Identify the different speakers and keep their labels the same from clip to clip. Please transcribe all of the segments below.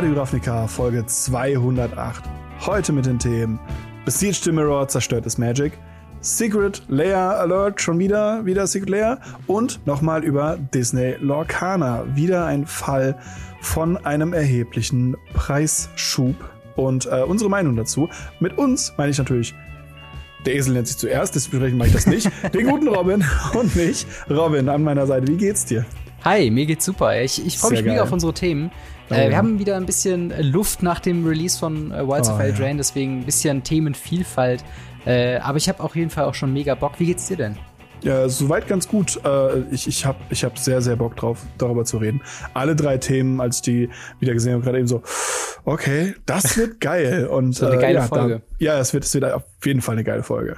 Speaker 1: Radio Ravnica Folge 208. Heute mit den Themen Besiege the Mirror, zerstört ist Magic, Secret Layer Alert, schon wieder, wieder Secret Layer und nochmal über Disney Lorcana. Wieder ein Fall von einem erheblichen Preisschub und äh, unsere Meinung dazu. Mit uns meine ich natürlich der Esel nennt sich zuerst, deswegen mache ich das nicht. Den guten Robin und mich. Robin, an meiner Seite. Wie geht's dir?
Speaker 2: Hi, mir geht's super. Ich, ich freue mich mega auf unsere Themen. Oh, äh, wir haben wieder ein bisschen Luft nach dem Release von äh, Wilds oh, of Eldraine, ja. deswegen ein bisschen Themenvielfalt. Äh, aber ich habe auf jeden Fall auch schon mega Bock. Wie geht's dir denn?
Speaker 1: Ja, soweit ganz gut. Äh, ich ich habe ich hab sehr, sehr Bock drauf, darüber zu reden. Alle drei Themen, als ich die wieder gesehen habe, gerade eben so, okay, das wird geil. Und,
Speaker 2: so eine äh, geile ja, Folge.
Speaker 1: Da, ja, es wird, es wird auf jeden Fall eine geile Folge.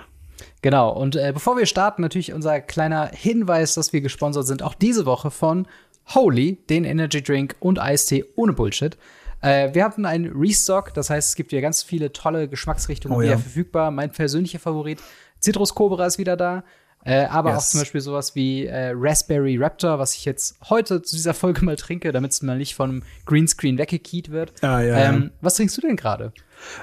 Speaker 2: Genau, und äh, bevor wir starten, natürlich unser kleiner Hinweis, dass wir gesponsert sind, auch diese Woche von Holy, den Energy Drink und Eistee ohne Bullshit. Äh, wir hatten einen Restock, das heißt, es gibt hier ganz viele tolle Geschmacksrichtungen oh, ja. wieder verfügbar. Mein persönlicher Favorit, Citrus Cobra ist wieder da. Äh, aber yes. auch zum Beispiel sowas wie äh, Raspberry Raptor, was ich jetzt heute zu dieser Folge mal trinke, damit es mal nicht vom Greenscreen weggekiet wird.
Speaker 1: Ah, ja,
Speaker 2: ähm, Was trinkst du denn gerade?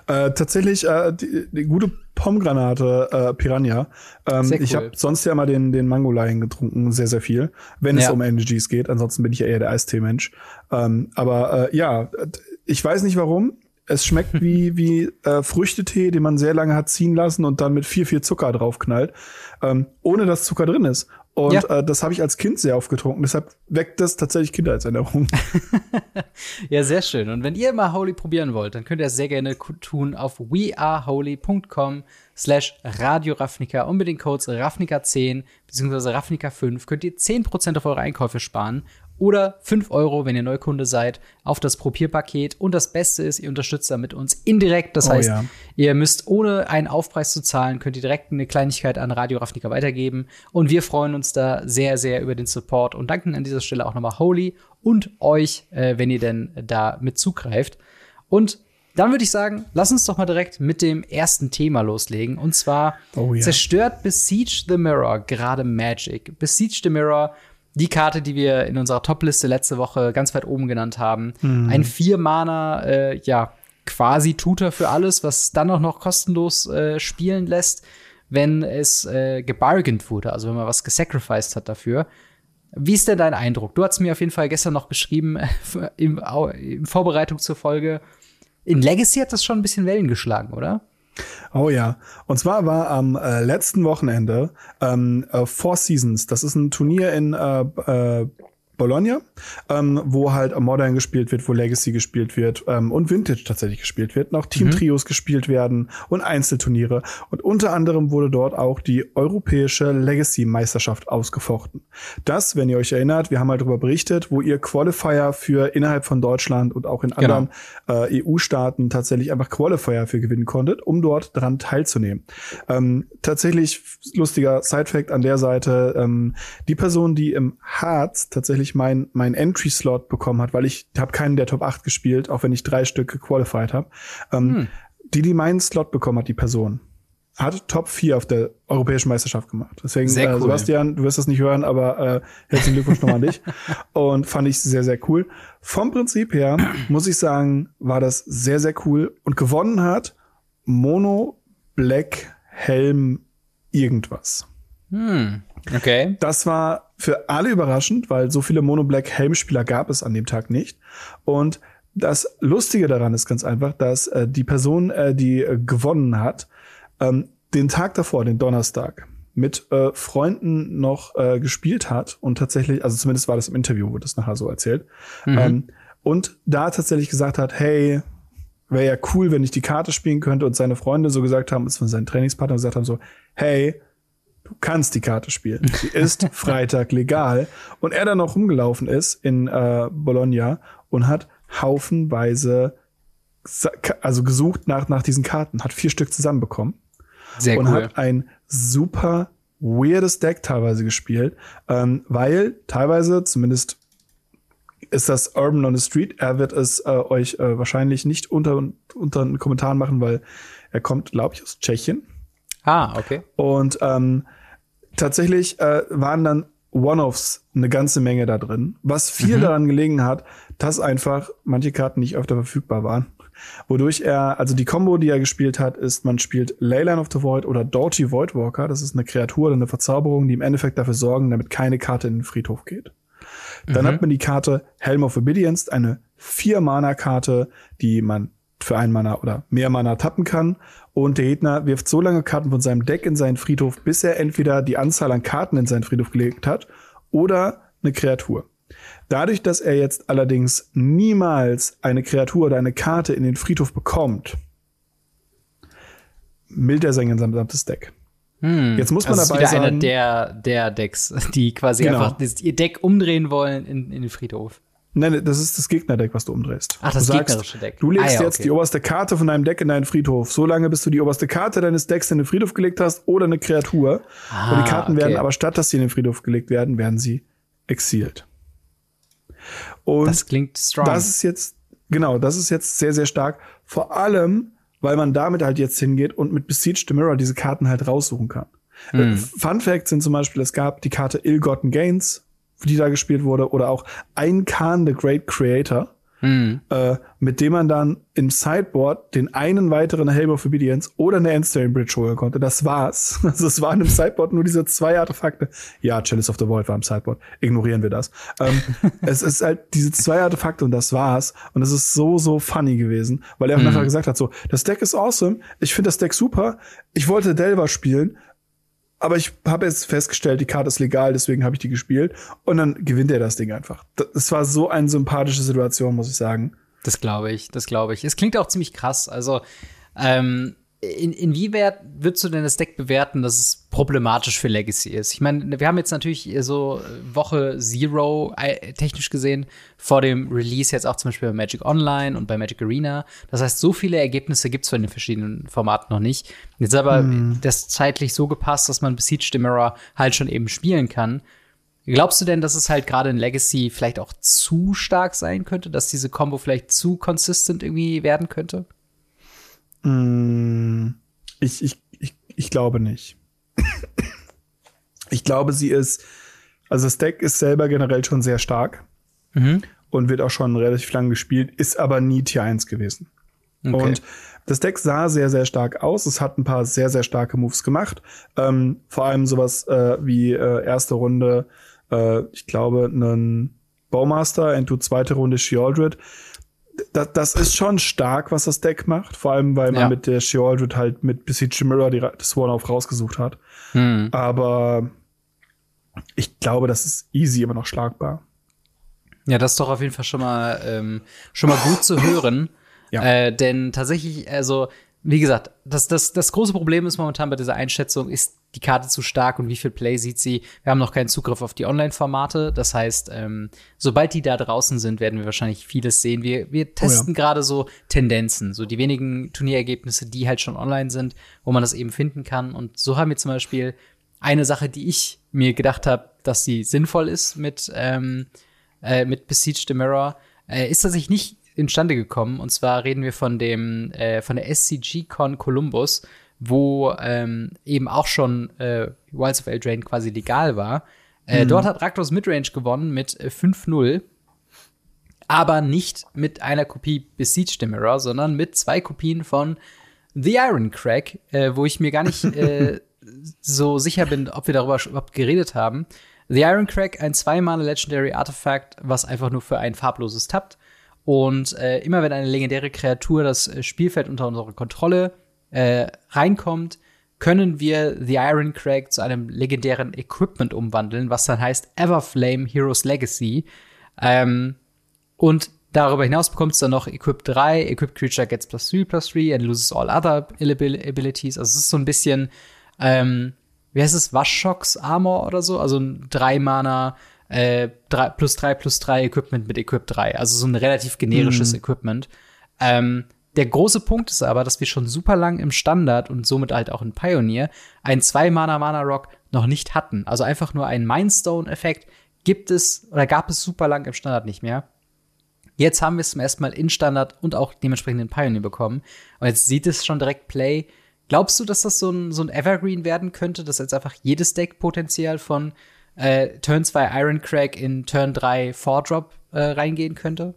Speaker 1: Äh, tatsächlich äh, die, die gute Pomgranate äh, Piranha. Ähm, cool. Ich habe sonst ja immer den, den Mango Lion getrunken, sehr, sehr viel, wenn ja. es um Energies geht. Ansonsten bin ich ja eher der Eistee-Mensch. Ähm, aber äh, ja, ich weiß nicht warum. Es schmeckt wie, wie äh, Früchtetee, den man sehr lange hat ziehen lassen und dann mit viel, viel Zucker draufknallt, ähm, ohne dass Zucker drin ist. Und ja. äh, das habe ich als Kind sehr oft getrunken. Deshalb weckt das tatsächlich Kindheitserinnerungen.
Speaker 2: ja, sehr schön. Und wenn ihr mal Holy probieren wollt, dann könnt ihr es sehr gerne tun auf weareholy.com slash Radio und mit den Codes Ravnica10 bzw. Ravnica5 könnt ihr 10% auf eure Einkäufe sparen oder 5 Euro, wenn ihr Neukunde seid, auf das Probierpaket. Und das Beste ist, ihr unterstützt damit uns indirekt. Das oh, heißt, ja. ihr müsst ohne einen Aufpreis zu zahlen, könnt ihr direkt eine Kleinigkeit an Radio Ravnica weitergeben. Und wir freuen uns da sehr, sehr über den Support und danken an dieser Stelle auch nochmal Holy und euch, äh, wenn ihr denn da mit zugreift. Und dann würde ich sagen, lass uns doch mal direkt mit dem ersten Thema loslegen. Und zwar oh, ja. zerstört Besiege the Mirror gerade Magic. Besiege the Mirror die Karte, die wir in unserer Top-Liste letzte Woche ganz weit oben genannt haben. Mhm. Ein Vier-Mana, äh, ja, quasi Tutor für alles, was dann auch noch kostenlos äh, spielen lässt, wenn es äh, gebargent wurde, also wenn man was gesacrificed hat dafür. Wie ist denn dein Eindruck? Du hast mir auf jeden Fall gestern noch geschrieben, in, in Vorbereitung zur Folge. In Legacy hat das schon ein bisschen Wellen geschlagen, oder?
Speaker 1: Oh ja. Und zwar war am äh, letzten Wochenende ähm, äh, Four Seasons. Das ist ein Turnier in äh, äh, Bologna, ähm, wo halt Modern gespielt wird, wo Legacy gespielt wird ähm, und Vintage tatsächlich gespielt wird, noch Team-Trios mhm. gespielt werden und Einzelturniere. Und unter anderem wurde dort auch die europäische Legacy-Meisterschaft ausgefochten. Das, wenn ihr euch erinnert, wir haben halt darüber berichtet, wo ihr Qualifier für innerhalb von Deutschland und auch in genau. anderen genau. äh, EU-Staaten tatsächlich einfach Qualifier für gewinnen konntet, um dort dran teilzunehmen. Ähm, tatsächlich lustiger Side-Fact an der Seite, ähm, die Person, die im Harz tatsächlich tatsächlich mein, mein Entry-Slot bekommen hat, weil ich habe keinen der Top 8 gespielt, auch wenn ich drei Stück gequalified habe. Ähm, hm. Die, die meinen Slot bekommen hat, die Person, hat Top 4 auf der Europäischen Meisterschaft gemacht. Deswegen, äh, cool. Sebastian, du wirst das nicht hören, aber äh, herzlichen Glückwunsch nochmal an dich. Und fand ich sehr, sehr cool. Vom Prinzip her, muss ich sagen, war das sehr, sehr cool. Und gewonnen hat Mono Black Helm irgendwas.
Speaker 2: Hm. Okay.
Speaker 1: Das war für alle überraschend, weil so viele Mono Black Helmspieler gab es an dem Tag nicht. Und das Lustige daran ist ganz einfach, dass äh, die Person, äh, die äh, gewonnen hat, ähm, den Tag davor, den Donnerstag, mit äh, Freunden noch äh, gespielt hat und tatsächlich, also zumindest war das im Interview, wurde das nachher so erzählt, mhm. ähm, und da tatsächlich gesagt hat, hey, wäre ja cool, wenn ich die Karte spielen könnte und seine Freunde so gesagt haben, von seinen Trainingspartner gesagt haben so, hey, Du kannst die Karte spielen. Sie ist Freitag legal. Und er dann noch rumgelaufen ist in äh, Bologna und hat haufenweise also gesucht nach, nach diesen Karten, hat vier Stück zusammenbekommen.
Speaker 2: Sehr
Speaker 1: und
Speaker 2: cool.
Speaker 1: hat ein super weirdes Deck teilweise gespielt, ähm, weil teilweise, zumindest ist das Urban on the Street, er wird es äh, euch äh, wahrscheinlich nicht unter, unter den Kommentaren machen, weil er kommt, glaube ich, aus Tschechien.
Speaker 2: Ah, okay.
Speaker 1: Und ähm, tatsächlich äh, waren dann One-Offs eine ganze Menge da drin, was viel mhm. daran gelegen hat, dass einfach manche Karten nicht öfter verfügbar waren. Wodurch er, also die Combo, die er gespielt hat, ist, man spielt Leyline of the Void oder Doughty Voidwalker. Das ist eine Kreatur oder eine Verzauberung, die im Endeffekt dafür sorgen, damit keine Karte in den Friedhof geht. Dann mhm. hat man die Karte Helm of Obedience, eine Vier-Mana-Karte, die man für ein Mana oder mehr Mana tappen kann. Und der Gegner wirft so lange Karten von seinem Deck in seinen Friedhof, bis er entweder die Anzahl an Karten in seinen Friedhof gelegt hat oder eine Kreatur. Dadurch, dass er jetzt allerdings niemals eine Kreatur oder eine Karte in den Friedhof bekommt, mildt er sein gesamtes Deck.
Speaker 2: Hm. Jetzt muss man also dabei ist wieder sagen, einer der, der Decks, die quasi genau. einfach ihr Deck umdrehen wollen in, in den Friedhof.
Speaker 1: Nein, das ist das Gegnerdeck, was du umdrehst.
Speaker 2: Ach, das
Speaker 1: du
Speaker 2: sagst, gegnerische Deck.
Speaker 1: Du legst ah, ja, jetzt okay. die oberste Karte von deinem Deck in deinen Friedhof. So lange, bis du die oberste Karte deines Decks in den Friedhof gelegt hast oder eine Kreatur. Ah, und die Karten okay. werden aber statt, dass sie in den Friedhof gelegt werden, werden sie exiliert.
Speaker 2: Und das klingt strong.
Speaker 1: Das ist jetzt, genau, das ist jetzt sehr, sehr stark. Vor allem, weil man damit halt jetzt hingeht und mit Besiege the Mirror diese Karten halt raussuchen kann. Hm. Fun Facts sind zum Beispiel, es gab die Karte Ill-Gotten Gains, die da gespielt wurde, oder auch ein Khan the Great Creator, mhm. äh, mit dem man dann im Sideboard den einen weiteren Helm of Obedience oder eine Endstone Bridge holen konnte. Das war's. Also es waren im Sideboard nur diese zwei Artefakte. Ja, Chalice of the Void war im Sideboard. Ignorieren wir das. Ähm, es ist halt diese zwei Artefakte und das war's. Und es ist so, so funny gewesen, weil er mhm. nachher gesagt hat, so, das Deck ist awesome. Ich finde das Deck super. Ich wollte Delver spielen aber ich habe jetzt festgestellt, die Karte ist legal, deswegen habe ich die gespielt. Und dann gewinnt er das Ding einfach. Das war so eine sympathische Situation, muss ich sagen.
Speaker 2: Das glaube ich, das glaube ich. Es klingt auch ziemlich krass. Also, ähm, in, inwieweit würdest du denn das Deck bewerten, dass es problematisch für Legacy ist? Ich meine, wir haben jetzt natürlich so Woche Zero äh, technisch gesehen vor dem Release jetzt auch zum Beispiel bei Magic Online und bei Magic Arena. Das heißt, so viele Ergebnisse gibt es in den verschiedenen Formaten noch nicht. Jetzt aber hm. das zeitlich so gepasst, dass man Besiege the Mirror halt schon eben spielen kann. Glaubst du denn, dass es halt gerade in Legacy vielleicht auch zu stark sein könnte, dass diese Combo vielleicht zu consistent irgendwie werden könnte?
Speaker 1: Mm, ich, ich, ich, ich glaube nicht. ich glaube, sie ist, also das Deck ist selber generell schon sehr stark mhm. und wird auch schon relativ lang gespielt, ist aber nie Tier 1 gewesen. Okay. Und das Deck sah sehr, sehr stark aus. Es hat ein paar sehr, sehr starke Moves gemacht. Ähm, vor allem sowas äh, wie äh, erste Runde, äh, ich glaube, einen Baumaster, into zweite Runde Shealdred das, das ist schon stark, was das Deck macht. Vor allem, weil man ja. mit der Sheoldred halt mit Besiege Mirror die, das One-Off rausgesucht hat. Hm. Aber ich glaube, das ist easy immer noch schlagbar.
Speaker 2: Ja, das ist doch auf jeden Fall schon mal, ähm, schon mal gut zu hören. Ja. Äh, denn tatsächlich, also wie gesagt, das, das, das große Problem ist momentan bei dieser Einschätzung, ist die Karte zu stark und wie viel Play sieht sie. Wir haben noch keinen Zugriff auf die Online-Formate. Das heißt, ähm, sobald die da draußen sind, werden wir wahrscheinlich vieles sehen. Wir, wir testen oh ja. gerade so Tendenzen, so die wenigen Turnierergebnisse, die halt schon online sind, wo man das eben finden kann. Und so haben wir zum Beispiel eine Sache, die ich mir gedacht habe, dass sie sinnvoll ist mit, ähm, äh, mit Besiege the Mirror, äh, ist tatsächlich nicht instande gekommen. Und zwar reden wir von dem, äh, von der SCG-Con Columbus, wo ähm, eben auch schon äh, Wilds of Eldraine quasi legal war. Äh, mhm. Dort hat Raktos Midrange gewonnen mit äh, 5-0. Aber nicht mit einer Kopie Besiege the Mirror, sondern mit zwei Kopien von The Iron Crack, äh, wo ich mir gar nicht äh, so sicher bin, ob wir darüber überhaupt geredet haben. The Iron Crack, ein zweimal Legendary Artifact, was einfach nur für ein farbloses tappt. Und äh, immer wenn eine legendäre Kreatur das äh, Spielfeld unter unsere Kontrolle äh, reinkommt, können wir The Iron Crag zu einem legendären Equipment umwandeln, was dann heißt Everflame Heroes Legacy. Ähm, und darüber hinaus bekommt es dann noch Equip 3, Equip Creature gets plus 3 plus 3 and loses all other abilities. Also es ist so ein bisschen, ähm, wie heißt es, Waschshocks Armor oder so? Also ein 3 Mana äh, drei, plus 3 plus 3 Equipment mit Equip 3. Also so ein relativ generisches mm. Equipment. Ähm, der große Punkt ist aber, dass wir schon super lang im Standard und somit halt auch in Pioneer einen 2-Mana-Mana-Rock noch nicht hatten. Also einfach nur einen Mindstone-Effekt gibt es oder gab es super lang im Standard nicht mehr. Jetzt haben wir es zum ersten Mal in Standard und auch dementsprechend in Pioneer bekommen. Und jetzt sieht es schon direkt Play. Glaubst du, dass das so ein, so ein Evergreen werden könnte, dass jetzt einfach jedes Deck potenziell von äh, Turn 2 Iron Crack in Turn 3 Four-Drop äh, reingehen könnte?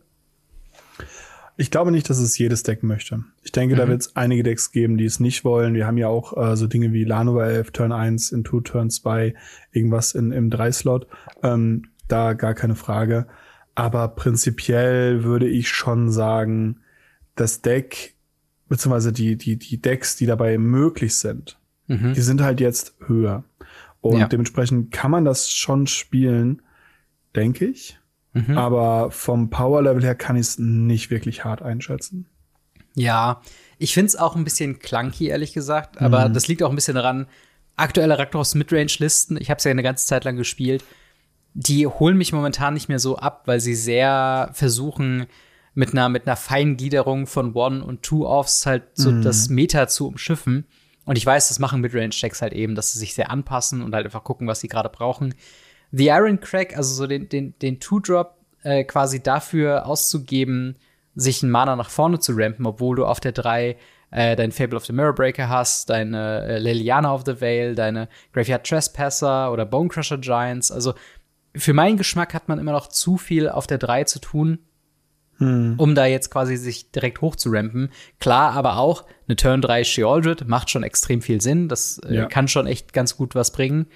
Speaker 1: Ich glaube nicht, dass es jedes Deck möchte. Ich denke, mhm. da wird es einige Decks geben, die es nicht wollen. Wir haben ja auch äh, so Dinge wie Lanova 11, Turn 1, in 2, Turn 2, irgendwas in, im 3-Slot. Ähm, da gar keine Frage. Aber prinzipiell würde ich schon sagen, das Deck, beziehungsweise die, die, die Decks, die dabei möglich sind, mhm. die sind halt jetzt höher. Und ja. dementsprechend kann man das schon spielen, denke ich. Mhm. Aber vom Power-Level her kann ich es nicht wirklich hart einschätzen.
Speaker 2: Ja, ich finde es auch ein bisschen clunky, ehrlich gesagt. Aber mhm. das liegt auch ein bisschen daran, aktuelle Raktos Midrange-Listen, ich habe es ja eine ganze Zeit lang gespielt, die holen mich momentan nicht mehr so ab, weil sie sehr versuchen, mit einer, mit einer Feingliederung von One- und Two-Offs halt so mm. das Meta zu umschiffen. Und ich weiß, das machen Midrange-Decks halt eben, dass sie sich sehr anpassen und halt einfach gucken, was sie gerade brauchen. The Iron Crack, also so den, den, den Two-Drop äh, quasi dafür auszugeben, sich einen Mana nach vorne zu rampen, obwohl du auf der 3 äh, dein Fable of the Mirror Breaker hast, deine äh, Liliana of the Veil, deine Graveyard Trespasser oder Bonecrusher Giants. Also für meinen Geschmack hat man immer noch zu viel auf der 3 zu tun, hm. um da jetzt quasi sich direkt hoch zu rampen. Klar, aber auch eine Turn 3 Sheoldred macht schon extrem viel Sinn. Das äh, ja. kann schon echt ganz gut was bringen.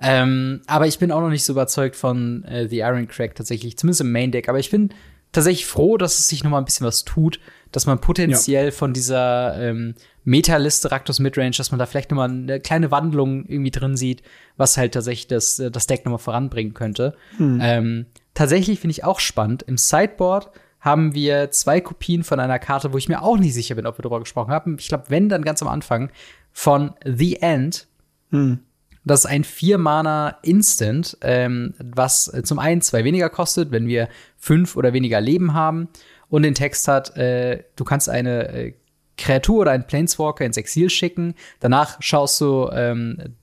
Speaker 2: Ähm, aber ich bin auch noch nicht so überzeugt von äh, The Iron Crack tatsächlich, zumindest im Main Deck. Aber ich bin tatsächlich froh, dass es sich noch mal ein bisschen was tut, dass man potenziell ja. von dieser ähm, Meta-Liste Raktos Midrange, dass man da vielleicht noch mal eine kleine Wandlung irgendwie drin sieht, was halt tatsächlich das, äh, das Deck noch mal voranbringen könnte. Hm. Ähm, tatsächlich finde ich auch spannend. Im Sideboard haben wir zwei Kopien von einer Karte, wo ich mir auch nicht sicher bin, ob wir darüber gesprochen haben. Ich glaube, wenn, dann ganz am Anfang von The End. Hm. Das ist ein Vier-Mana-Instant, ähm, was äh, zum einen zwei weniger kostet, wenn wir fünf oder weniger Leben haben. Und den Text hat, äh, du kannst eine äh, Kreatur oder einen Planeswalker ins Exil schicken. Danach schaust du ähm,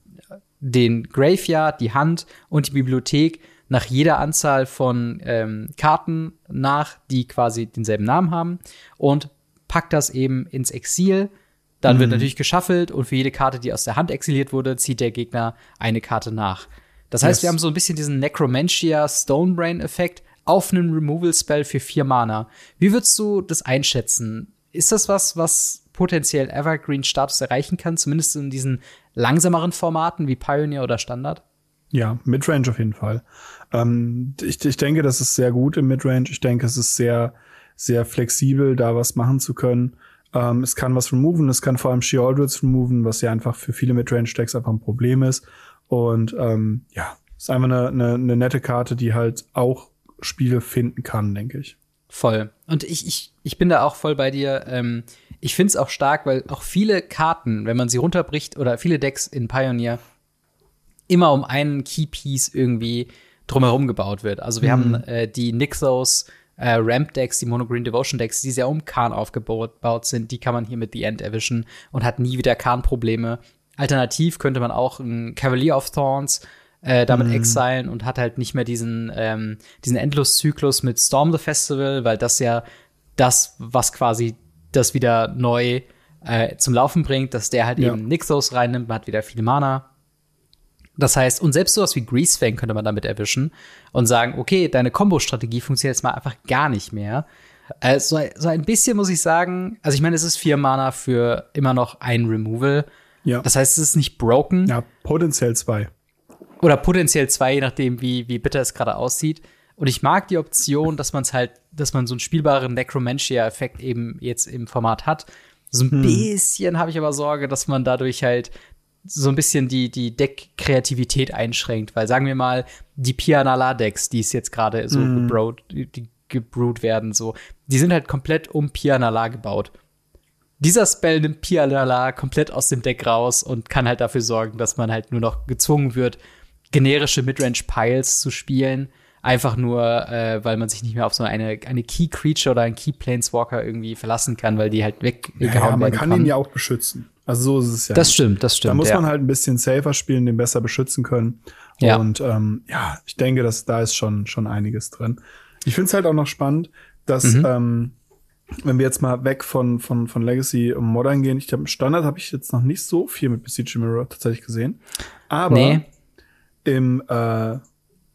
Speaker 2: den Graveyard, die Hand und die Bibliothek nach jeder Anzahl von ähm, Karten nach, die quasi denselben Namen haben und packt das eben ins Exil dann mhm. wird natürlich geschaffelt und für jede Karte, die aus der Hand exiliert wurde, zieht der Gegner eine Karte nach. Das heißt, yes. wir haben so ein bisschen diesen Necromantia Stonebrain-Effekt auf einen Removal-Spell für vier Mana. Wie würdest du das einschätzen? Ist das was, was potenziell Evergreen-Status erreichen kann, zumindest in diesen langsameren Formaten wie Pioneer oder Standard?
Speaker 1: Ja, Midrange auf jeden Fall. Ähm, ich, ich denke, das ist sehr gut im Midrange. Ich denke, es ist sehr, sehr flexibel, da was machen zu können. Ähm, es kann was removen, es kann vor allem Sheoldreds removen, was ja einfach für viele Midrange-Decks einfach ein Problem ist. Und ähm, ja, ist einfach eine, eine, eine nette Karte, die halt auch Spiele finden kann, denke ich.
Speaker 2: Voll. Und ich, ich, ich bin da auch voll bei dir. Ähm, ich finde es auch stark, weil auch viele Karten, wenn man sie runterbricht, oder viele Decks in Pioneer immer um einen Keypiece irgendwie drumherum gebaut wird. Also wir mhm. haben äh, die Nixos äh, Ramp-Decks, die Monogreen Devotion-Decks, die sehr um Kahn aufgebaut sind, die kann man hier mit The End erwischen und hat nie wieder Kahn-Probleme. Alternativ könnte man auch ein Cavalier of Thorns äh, damit mm. exilen und hat halt nicht mehr diesen, ähm, diesen Endloszyklus mit Storm the Festival, weil das ja das, was quasi das wieder neu äh, zum Laufen bringt, dass der halt ja. eben Nixos reinnimmt, man hat wieder viel Mana. Das heißt, und selbst sowas wie Greasefang könnte man damit erwischen und sagen, okay, deine Combo-Strategie funktioniert jetzt mal einfach gar nicht mehr. Äh, so, ein bisschen muss ich sagen, also ich meine, es ist vier Mana für immer noch ein Removal. Ja. Das heißt, es ist nicht broken.
Speaker 1: Ja, potenziell zwei.
Speaker 2: Oder potenziell zwei, je nachdem, wie, wie bitter es gerade aussieht. Und ich mag die Option, dass man es halt, dass man so einen spielbaren Necromantia-Effekt eben jetzt im Format hat. So ein hm. bisschen habe ich aber Sorge, dass man dadurch halt so ein bisschen die, die Deck-Kreativität einschränkt, weil sagen wir mal, die Pianala-Decks, die es jetzt gerade so mm. gebrewt, die gebrewt werden, so, die sind halt komplett um Pianala gebaut. Dieser Spell nimmt Pianala komplett aus dem Deck raus und kann halt dafür sorgen, dass man halt nur noch gezwungen wird, generische Midrange-Piles zu spielen. Einfach nur, äh, weil man sich nicht mehr auf so eine, eine Key-Creature oder einen Key-Planeswalker irgendwie verlassen kann, weil die halt weggehauen ja, ja,
Speaker 1: man kann ihn ja auch beschützen. Also so ist es ja.
Speaker 2: Das nicht. stimmt, das stimmt.
Speaker 1: Da muss ja. man halt ein bisschen safer spielen, den besser beschützen können. Ja. Und ähm, ja, ich denke, dass da ist schon schon einiges drin. Ich finde es halt auch noch spannend, dass mhm. ähm, wenn wir jetzt mal weg von von von Legacy und Modern gehen, ich glaube Standard habe ich jetzt noch nicht so viel mit Besiege Mirror tatsächlich gesehen, aber nee. Im äh,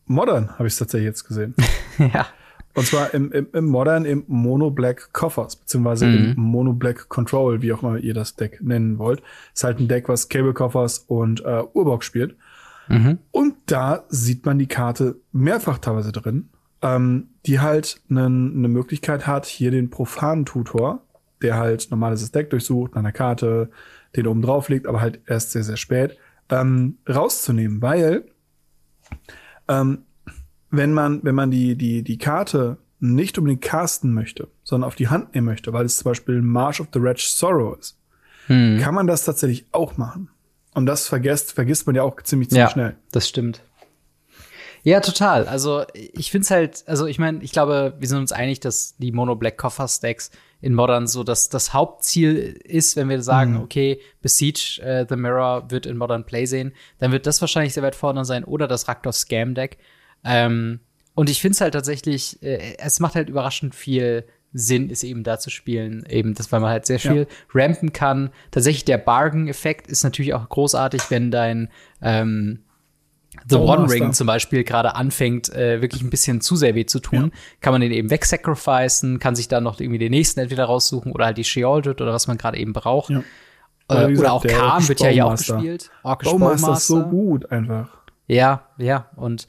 Speaker 1: Modern habe ich es tatsächlich jetzt gesehen.
Speaker 2: ja.
Speaker 1: Und zwar im, im, im Modern im Mono Black Coffers, beziehungsweise mhm. im Mono Black Control, wie auch immer ihr das Deck nennen wollt. Ist halt ein Deck, was Cable Coffers und äh, Urbox spielt. Mhm. Und da sieht man die Karte mehrfach teilweise drin, ähm, die halt eine ne Möglichkeit hat, hier den profanen Tutor, der halt normales Deck durchsucht, nach einer Karte, den oben drauf legt, aber halt erst sehr, sehr spät, ähm, rauszunehmen, weil ähm, wenn man, wenn man die, die, die Karte nicht unbedingt casten möchte, sondern auf die Hand nehmen möchte, weil es zum Beispiel March of the Wretch Sorrow ist, hm. kann man das tatsächlich auch machen. Und das vergisst, vergisst man ja auch ziemlich, ziemlich
Speaker 2: ja,
Speaker 1: schnell.
Speaker 2: Das stimmt. Ja, total. Also ich finde es halt, also ich meine, ich glaube, wir sind uns einig, dass die Mono Black Koffer Stacks in Modern so dass das Hauptziel ist, wenn wir sagen, mhm. okay, Besiege äh, the Mirror wird in Modern Play sehen, dann wird das wahrscheinlich sehr weit vorne sein oder das Raktor Scam Deck. Ähm, und ich finde es halt tatsächlich, äh, es macht halt überraschend viel Sinn, ist eben da zu spielen, eben das, weil man halt sehr viel ja. rampen kann. Tatsächlich der Bargain-Effekt ist natürlich auch großartig, wenn dein ähm, The One Ring zum Beispiel gerade anfängt, äh, wirklich ein bisschen zu sehr weh zu tun, ja. kann man den eben wegsacrificen, kann sich dann noch irgendwie den nächsten entweder raussuchen oder halt die Sheoldred oder was man gerade eben braucht. Ja. Äh, gesagt, oder auch Khan wird ja hier auch gespielt.
Speaker 1: Orkish Bowmaster ist so gut einfach.
Speaker 2: Ja, ja. Und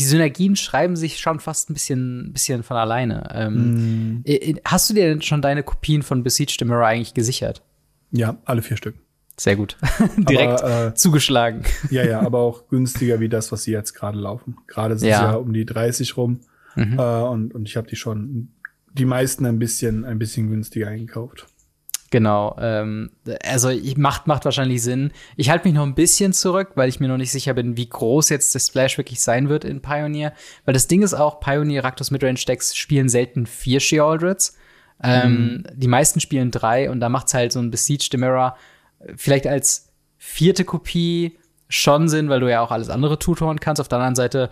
Speaker 2: die Synergien schreiben sich schon fast ein bisschen, bisschen von alleine. Ähm, mm. Hast du dir denn schon deine Kopien von Besiege the Mirror eigentlich gesichert?
Speaker 1: Ja, alle vier Stück.
Speaker 2: Sehr gut. Direkt aber, äh, zugeschlagen.
Speaker 1: Ja, ja, aber auch günstiger wie das, was sie jetzt gerade laufen. Gerade sind ja. sie ja um die 30 rum. Mhm. Äh, und, und ich habe die schon die meisten ein bisschen, ein bisschen günstiger eingekauft.
Speaker 2: Genau. Ähm, also ich, macht, macht wahrscheinlich Sinn. Ich halte mich noch ein bisschen zurück, weil ich mir noch nicht sicher bin, wie groß jetzt das Splash wirklich sein wird in Pioneer. Weil das Ding ist auch, Pioneer Raktos Midrange Decks spielen selten vier Shealdreds. Ähm, mhm. Die meisten spielen drei und da macht's halt so ein Besiege the Mirror vielleicht als vierte Kopie schon Sinn, weil du ja auch alles andere tutoren kannst. Auf der anderen Seite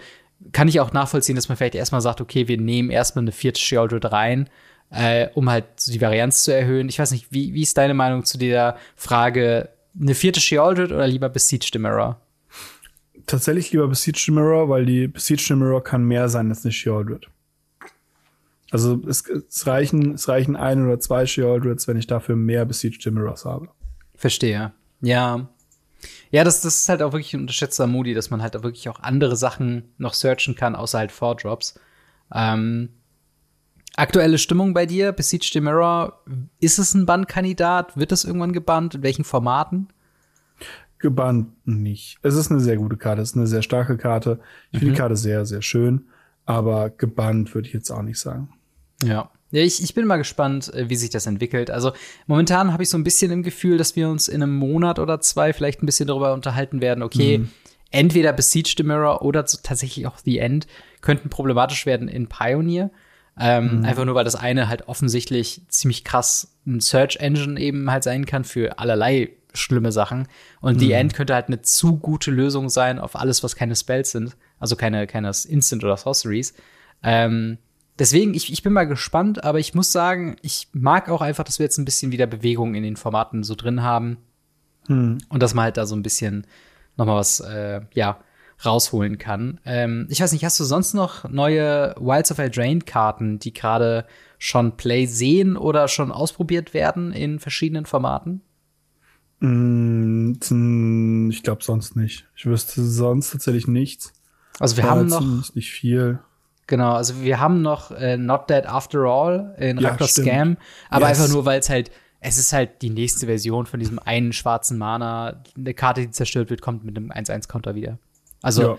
Speaker 2: kann ich auch nachvollziehen, dass man vielleicht erstmal sagt, okay, wir nehmen erstmal eine vierte Sheoldred rein äh, um halt die Varianz zu erhöhen. Ich weiß nicht, wie, wie ist deine Meinung zu der Frage, eine vierte Sheoldred oder lieber Besiege the Mirror?
Speaker 1: Tatsächlich lieber Besiege the Mirror, weil die Besiege the Mirror kann mehr sein als eine Sheoldred. Also es, es, reichen, es reichen ein oder zwei Sheoldreds, wenn ich dafür mehr Besiege the Mirrors habe.
Speaker 2: Verstehe. Ja. Ja, das, das ist halt auch wirklich ein unterschätzter Moody, dass man halt auch wirklich auch andere Sachen noch searchen kann, außer halt Four Drops. Ähm, Aktuelle Stimmung bei dir, Besiege the Mirror, ist es ein Bannkandidat? Wird es irgendwann gebannt? In welchen Formaten?
Speaker 1: Gebannt nicht. Es ist eine sehr gute Karte, es ist eine sehr starke Karte. Ich mhm. finde die Karte sehr, sehr schön, aber gebannt würde ich jetzt auch nicht sagen.
Speaker 2: Ja. Ja, ich, ich bin mal gespannt, äh, wie sich das entwickelt. Also momentan habe ich so ein bisschen im Gefühl, dass wir uns in einem Monat oder zwei vielleicht ein bisschen darüber unterhalten werden, okay, mhm. entweder Besiege the Mirror oder tatsächlich auch The End könnten problematisch werden in Pioneer. Ähm, mhm. Einfach nur, weil das eine halt offensichtlich ziemlich krass ein Search Engine eben halt sein kann für allerlei schlimme Sachen. Und mhm. The End könnte halt eine zu gute Lösung sein auf alles, was keine Spells sind. Also keine, keine Instant oder Sorceries. Ähm, deswegen, ich, ich bin mal gespannt, aber ich muss sagen, ich mag auch einfach, dass wir jetzt ein bisschen wieder Bewegung in den Formaten so drin haben. Mhm. Und dass man halt da so ein bisschen noch mal was, äh, ja, rausholen kann. Ähm, ich weiß nicht, hast du sonst noch neue Wilds of Eldraine Karten, die gerade schon Play sehen oder schon ausprobiert werden in verschiedenen Formaten?
Speaker 1: Mm, ich glaube sonst nicht. Ich wüsste sonst tatsächlich nichts.
Speaker 2: Also wir haben noch
Speaker 1: nicht viel.
Speaker 2: Genau, also wir haben noch äh, Not Dead After All in ja, Raptor Scam, aber yes. einfach nur, weil es halt es ist halt die nächste Version von diesem einen schwarzen Mana. Eine Karte, die zerstört wird, kommt mit einem 1-1-Counter wieder. Also ja.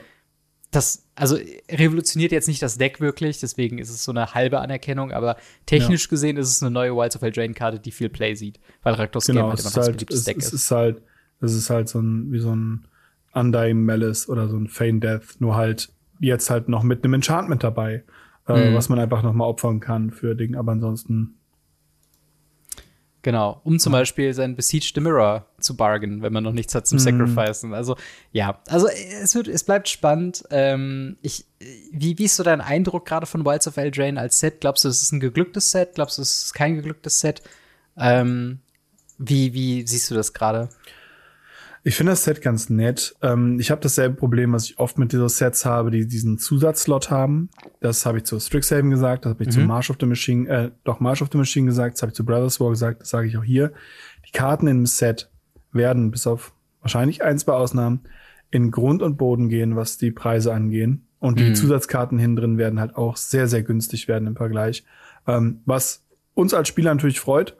Speaker 2: das, also revolutioniert jetzt nicht das Deck wirklich, deswegen ist es so eine halbe Anerkennung, aber technisch ja. gesehen ist es eine neue Wilds of Eldraine-Karte, die viel Play sieht, weil Raktos
Speaker 1: genau, Game halt immer ein halt, beliebtes Deck ist. Es ist halt, es ist halt so ein, wie so ein Undying Malice oder so ein Feign Death, nur halt jetzt halt noch mit einem Enchantment dabei, äh, mhm. was man einfach noch mal opfern kann für Ding, aber ansonsten
Speaker 2: Genau, um zum Beispiel sein Besiege the Mirror zu bargain, wenn man noch nichts hat zum mm. Sacrificen. Also ja, also es wird, es bleibt spannend. Ähm, ich, wie, wie ist so dein Eindruck gerade von Wilds of Eldraine als Set? Glaubst du, es ist ein geglücktes Set? Glaubst du, es ist kein geglücktes Set? Ähm, wie, wie siehst du das gerade?
Speaker 1: Ich finde das Set ganz nett. Ähm, ich habe dasselbe Problem, was ich oft mit diesen Sets habe, die diesen Zusatzslot haben. Das habe ich zu Strixhaven gesagt, das habe ich mhm. zu March of the Machine, äh, doch March of the Machine gesagt, das habe ich zu Brothers War gesagt, das sage ich auch hier. Die Karten im Set werden, bis auf wahrscheinlich ein, zwei Ausnahmen, in Grund und Boden gehen, was die Preise angehen. Und die mhm. Zusatzkarten hinten drin werden halt auch sehr, sehr günstig werden im Vergleich. Ähm, was uns als Spieler natürlich freut.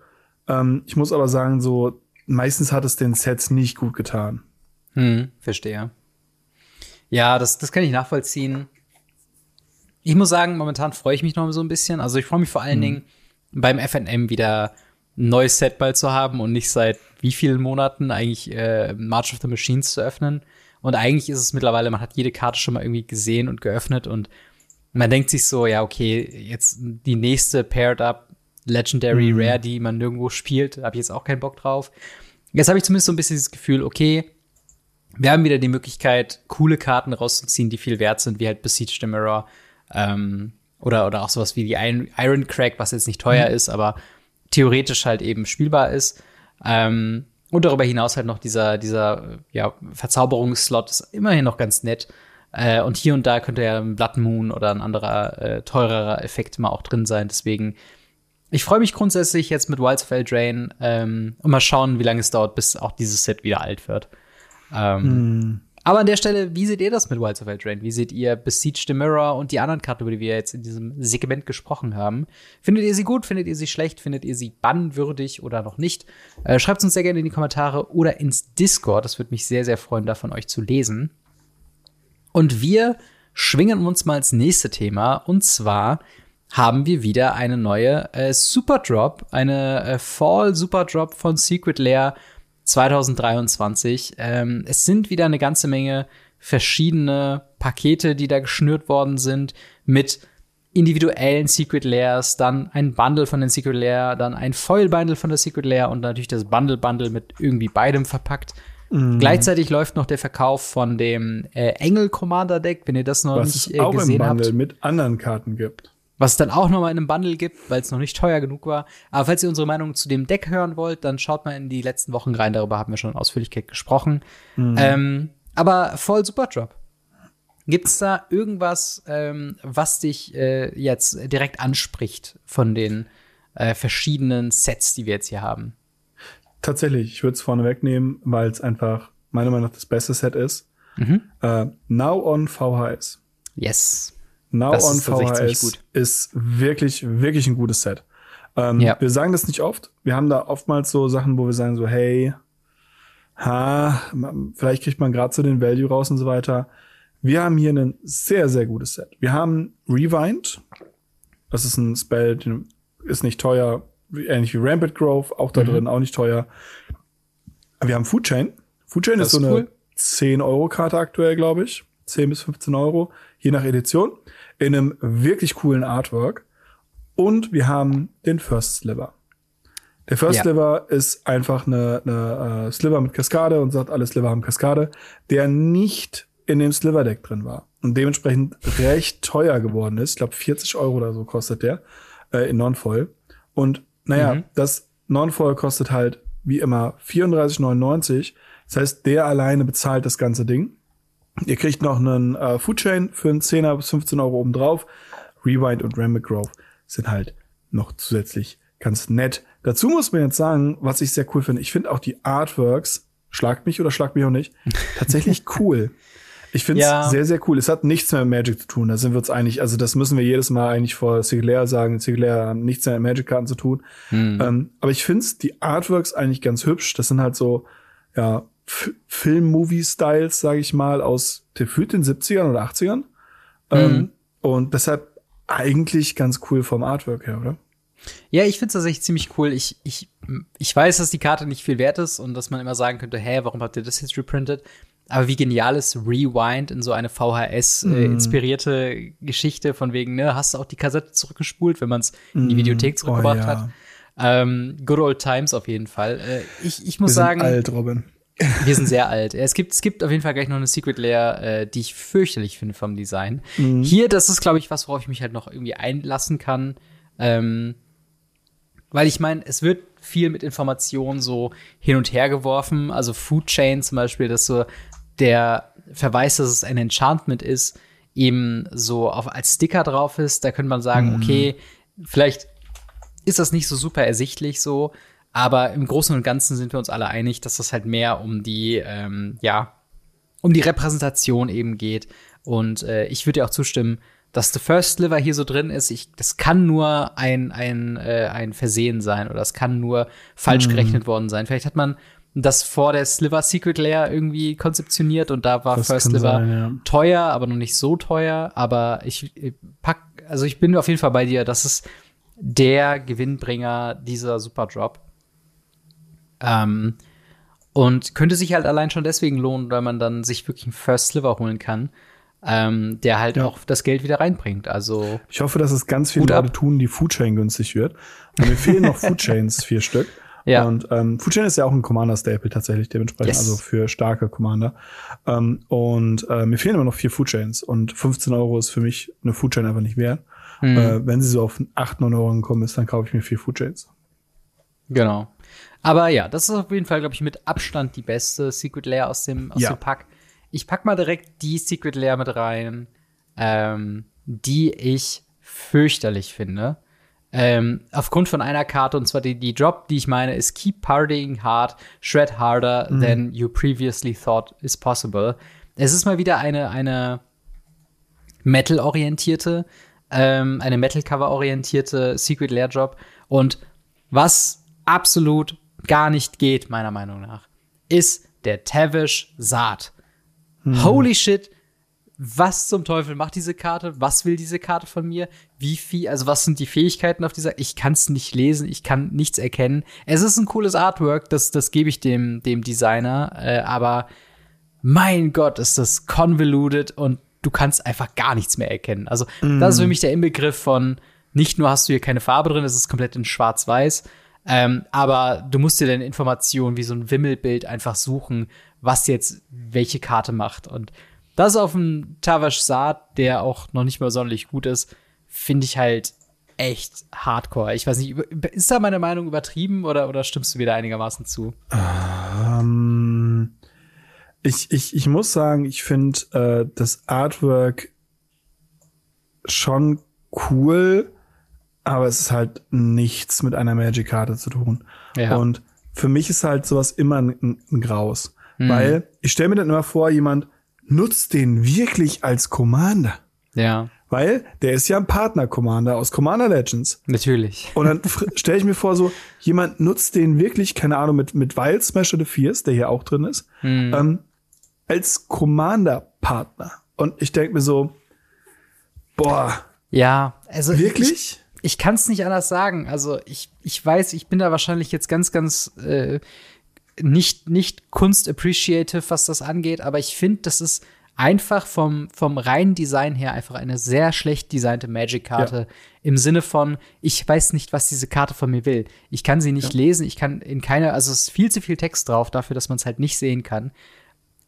Speaker 1: Ähm, ich muss aber sagen, so meistens hat es den Sets nicht gut getan.
Speaker 2: Hm, verstehe. Ja, das, das kann ich nachvollziehen. Ich muss sagen, momentan freue ich mich noch so ein bisschen. Also ich freue mich vor allen hm. Dingen beim FNM wieder ein neues Set bald zu haben und nicht seit wie vielen Monaten eigentlich äh, March of the Machines zu öffnen. Und eigentlich ist es mittlerweile, man hat jede Karte schon mal irgendwie gesehen und geöffnet und man denkt sich so, ja, okay, jetzt die nächste Paired Up Legendary mhm. Rare, die man nirgendwo spielt, habe ich jetzt auch keinen Bock drauf. Jetzt habe ich zumindest so ein bisschen das Gefühl, okay, wir haben wieder die Möglichkeit, coole Karten rauszuziehen, die viel wert sind, wie halt Besiege the Mirror ähm, oder, oder auch sowas wie die Iron Crack, was jetzt nicht teuer mhm. ist, aber theoretisch halt eben spielbar ist. Ähm, und darüber hinaus halt noch dieser, dieser ja, Verzauberungsslot ist immerhin noch ganz nett. Äh, und hier und da könnte ja ein Blood Moon oder ein anderer äh, teurerer Effekt mal auch drin sein. Deswegen ich freue mich grundsätzlich jetzt mit Wilds of Eldraine ähm, und mal schauen, wie lange es dauert, bis auch dieses Set wieder alt wird. Ähm, mm. Aber an der Stelle, wie seht ihr das mit Wilds of Eldraine? Wie seht ihr Besiege the Mirror und die anderen Karten, über die wir jetzt in diesem Segment gesprochen haben? Findet ihr sie gut? Findet ihr sie schlecht? Findet ihr sie bannwürdig oder noch nicht? Äh, Schreibt uns sehr gerne in die Kommentare oder ins Discord. Das würde mich sehr, sehr freuen, da von euch zu lesen. Und wir schwingen uns mal ins nächste Thema und zwar haben wir wieder eine neue äh, Super Drop, eine äh, Fall Super Drop von Secret Lair 2023. Ähm, es sind wieder eine ganze Menge verschiedene Pakete, die da geschnürt worden sind mit individuellen Secret Layers, dann ein Bundle von den Secret Lair, dann ein Foil Bundle von der Secret Lair und natürlich das Bundle Bundle mit irgendwie beidem verpackt. Mhm. Gleichzeitig läuft noch der Verkauf von dem äh, Engel Commander Deck, wenn ihr das noch Was nicht äh,
Speaker 1: auch
Speaker 2: gesehen
Speaker 1: im Bundle
Speaker 2: habt.
Speaker 1: mit anderen Karten gibt
Speaker 2: was es dann auch nochmal in einem Bundle gibt, weil es noch nicht teuer genug war. Aber falls ihr unsere Meinung zu dem Deck hören wollt, dann schaut mal in die letzten Wochen rein. Darüber haben wir schon in Ausführlichkeit gesprochen. Mhm. Ähm, aber voll Super Drop. Gibt's da irgendwas, ähm, was dich äh, jetzt direkt anspricht von den äh, verschiedenen Sets, die wir jetzt hier haben?
Speaker 1: Tatsächlich, ich würde es vorne wegnehmen, weil es einfach meiner Meinung nach das beste Set ist. Mhm. Äh, Now on VHS.
Speaker 2: Yes.
Speaker 1: Now das on ist VHS ist wirklich, wirklich ein gutes Set. Ähm, ja. Wir sagen das nicht oft. Wir haben da oftmals so Sachen, wo wir sagen so, hey, ha, vielleicht kriegt man gerade so den Value raus und so weiter. Wir haben hier ein sehr, sehr gutes Set. Wir haben Rewind. Das ist ein Spell, ist nicht teuer, ähnlich wie Rampant Grove, auch da mhm. drin, auch nicht teuer. Wir haben Food Chain. Food Chain ist so eine cool. 10-Euro-Karte aktuell, glaube ich. 10 bis 15 Euro, je nach Edition in einem wirklich coolen Artwork. Und wir haben den First Sliver. Der First ja. Sliver ist einfach eine, eine uh, Sliver mit Kaskade und sagt, alle Sliver haben Kaskade, der nicht in dem Sliver-Deck drin war und dementsprechend recht teuer geworden ist. Ich glaube, 40 Euro oder so kostet der äh, in Non-Foil. Und naja, mhm. das Non-Foil kostet halt wie immer 34,99. Das heißt, der alleine bezahlt das ganze Ding. Ihr kriegt noch einen äh, Foodchain für einen 10er bis 15 Euro obendrauf. Rewind und Rambic Grove sind halt noch zusätzlich ganz nett. Dazu muss man jetzt sagen, was ich sehr cool finde. Ich finde auch die Artworks, schlagt mich oder schlagt mich auch nicht, tatsächlich cool. Ich finde es ja. sehr, sehr cool. Es hat nichts mehr mit Magic zu tun. Da sind wir uns einig. Also das müssen wir jedes Mal eigentlich vor Siglair sagen. Siglair haben nichts mehr mit Magic-Karten zu tun. Hm. Ähm, aber ich finde die Artworks eigentlich ganz hübsch. Das sind halt so, ja, Film-Movie-Styles, sage ich mal, aus den 70ern oder 80ern. Mhm. Ähm, und deshalb eigentlich ganz cool vom Artwork her, oder?
Speaker 2: Ja, ich finde es tatsächlich ziemlich cool. Ich, ich, ich weiß, dass die Karte nicht viel wert ist und dass man immer sagen könnte, hä, warum habt ihr das jetzt reprintet? Aber wie genial ist Rewind in so eine VHS-inspirierte äh, mm. Geschichte von wegen, ne, hast du auch die Kassette zurückgespult, wenn man es in die mm. Videothek zurückgebracht oh, ja. hat. Ähm, good old times auf jeden Fall. Äh, ich, ich muss
Speaker 1: Wir
Speaker 2: sagen.
Speaker 1: Alt, Robin.
Speaker 2: Wir sind sehr alt. Es gibt, es gibt auf jeden Fall gleich noch eine Secret Layer, äh, die ich fürchterlich finde vom Design. Mhm. Hier, das ist, glaube ich, was, worauf ich mich halt noch irgendwie einlassen kann. Ähm, weil ich meine, es wird viel mit Informationen so hin und her geworfen. Also Food Chain zum Beispiel, dass so der Verweis, dass es ein Enchantment ist, eben so auf, als Sticker drauf ist. Da könnte man sagen, mhm. okay, vielleicht ist das nicht so super ersichtlich so, aber im Großen und Ganzen sind wir uns alle einig, dass das halt mehr um die, ähm, ja, um die Repräsentation eben geht. Und äh, ich würde ja auch zustimmen, dass The First Sliver hier so drin ist. Ich, das kann nur ein, ein, äh, ein Versehen sein oder es kann nur falsch mhm. gerechnet worden sein. Vielleicht hat man das vor der Sliver Secret Layer irgendwie konzeptioniert und da war das First Sliver sein, ja. teuer, aber noch nicht so teuer. Aber ich, ich pack, also ich bin auf jeden Fall bei dir. Das ist der Gewinnbringer dieser Super Drop. Ähm, und könnte sich halt allein schon deswegen lohnen, weil man dann sich wirklich einen First Sliver holen kann, ähm, der halt ja. auch das Geld wieder reinbringt. Also
Speaker 1: ich hoffe, dass es ganz viele Leute tun, die Foodchain günstig wird. Und mir fehlen noch Foodchains, vier Stück. Ja. Und ähm, Foodchain ist ja auch ein Commander-Staple tatsächlich dementsprechend, yes. also für starke Commander. Ähm, und äh, mir fehlen immer noch vier Foodchains und 15 Euro ist für mich eine Foodchain einfach nicht wert. Mhm. Äh, wenn sie so auf 8, 9 Euro gekommen ist, dann kaufe ich mir vier Foodchains.
Speaker 2: Genau. Aber ja, das ist auf jeden Fall, glaube ich, mit Abstand die beste Secret Layer aus dem, aus ja. dem Pack. Ich pack mal direkt die Secret Layer mit rein, ähm, die ich fürchterlich finde. Ähm, aufgrund von einer Karte, und zwar die, die Drop, die ich meine, ist Keep Partying Hard, Shred Harder mhm. than you previously thought is possible. Es ist mal wieder eine, eine Metal-orientierte, ähm, eine Metal-Cover-orientierte Secret Lair Drop. Und was absolut gar nicht geht, meiner Meinung nach, ist der Tavish Saat. Hm. Holy shit, was zum Teufel macht diese Karte? Was will diese Karte von mir? Wie viel, also was sind die Fähigkeiten auf dieser? Ich kann es nicht lesen, ich kann nichts erkennen. Es ist ein cooles Artwork, das, das gebe ich dem, dem Designer, äh, aber mein Gott, ist das convoluted und du kannst einfach gar nichts mehr erkennen. Also, mm. das ist für mich der Inbegriff von nicht nur hast du hier keine Farbe drin, es ist komplett in schwarz-weiß, ähm, aber du musst dir deine Informationen wie so ein Wimmelbild einfach suchen, was jetzt welche Karte macht. Und das auf dem Tavash Saat, der auch noch nicht mal sonderlich gut ist, finde ich halt echt hardcore. Ich weiß nicht, ist da meine Meinung übertrieben oder, oder stimmst du wieder einigermaßen zu?
Speaker 1: Ähm, ich, ich, ich muss sagen, ich finde äh, das Artwork schon cool, aber es ist halt nichts mit einer Magic-Karte zu tun. Ja. Und für mich ist halt sowas immer ein, ein Graus. Mhm. Weil ich stelle mir dann immer vor, jemand nutzt den wirklich als Commander.
Speaker 2: Ja.
Speaker 1: Weil der ist ja ein Partner-Commander aus Commander Legends.
Speaker 2: Natürlich.
Speaker 1: Und dann stelle ich mir vor, so, jemand nutzt den wirklich, keine Ahnung, mit, mit Wild Smasher the Fierce, der hier auch drin ist, mhm. ähm, als Commander-Partner. Und ich denke mir so, boah.
Speaker 2: Ja, also.
Speaker 1: Wirklich?
Speaker 2: Ich, ich kann es nicht anders sagen. Also ich, ich weiß, ich bin da wahrscheinlich jetzt ganz, ganz äh, nicht, nicht Kunst-appreciative, was das angeht, aber ich finde, das ist einfach vom, vom reinen Design her einfach eine sehr schlecht designte Magic-Karte. Ja. Im Sinne von, ich weiß nicht, was diese Karte von mir will. Ich kann sie nicht ja. lesen, ich kann in keiner, also es ist viel zu viel Text drauf dafür, dass man es halt nicht sehen kann.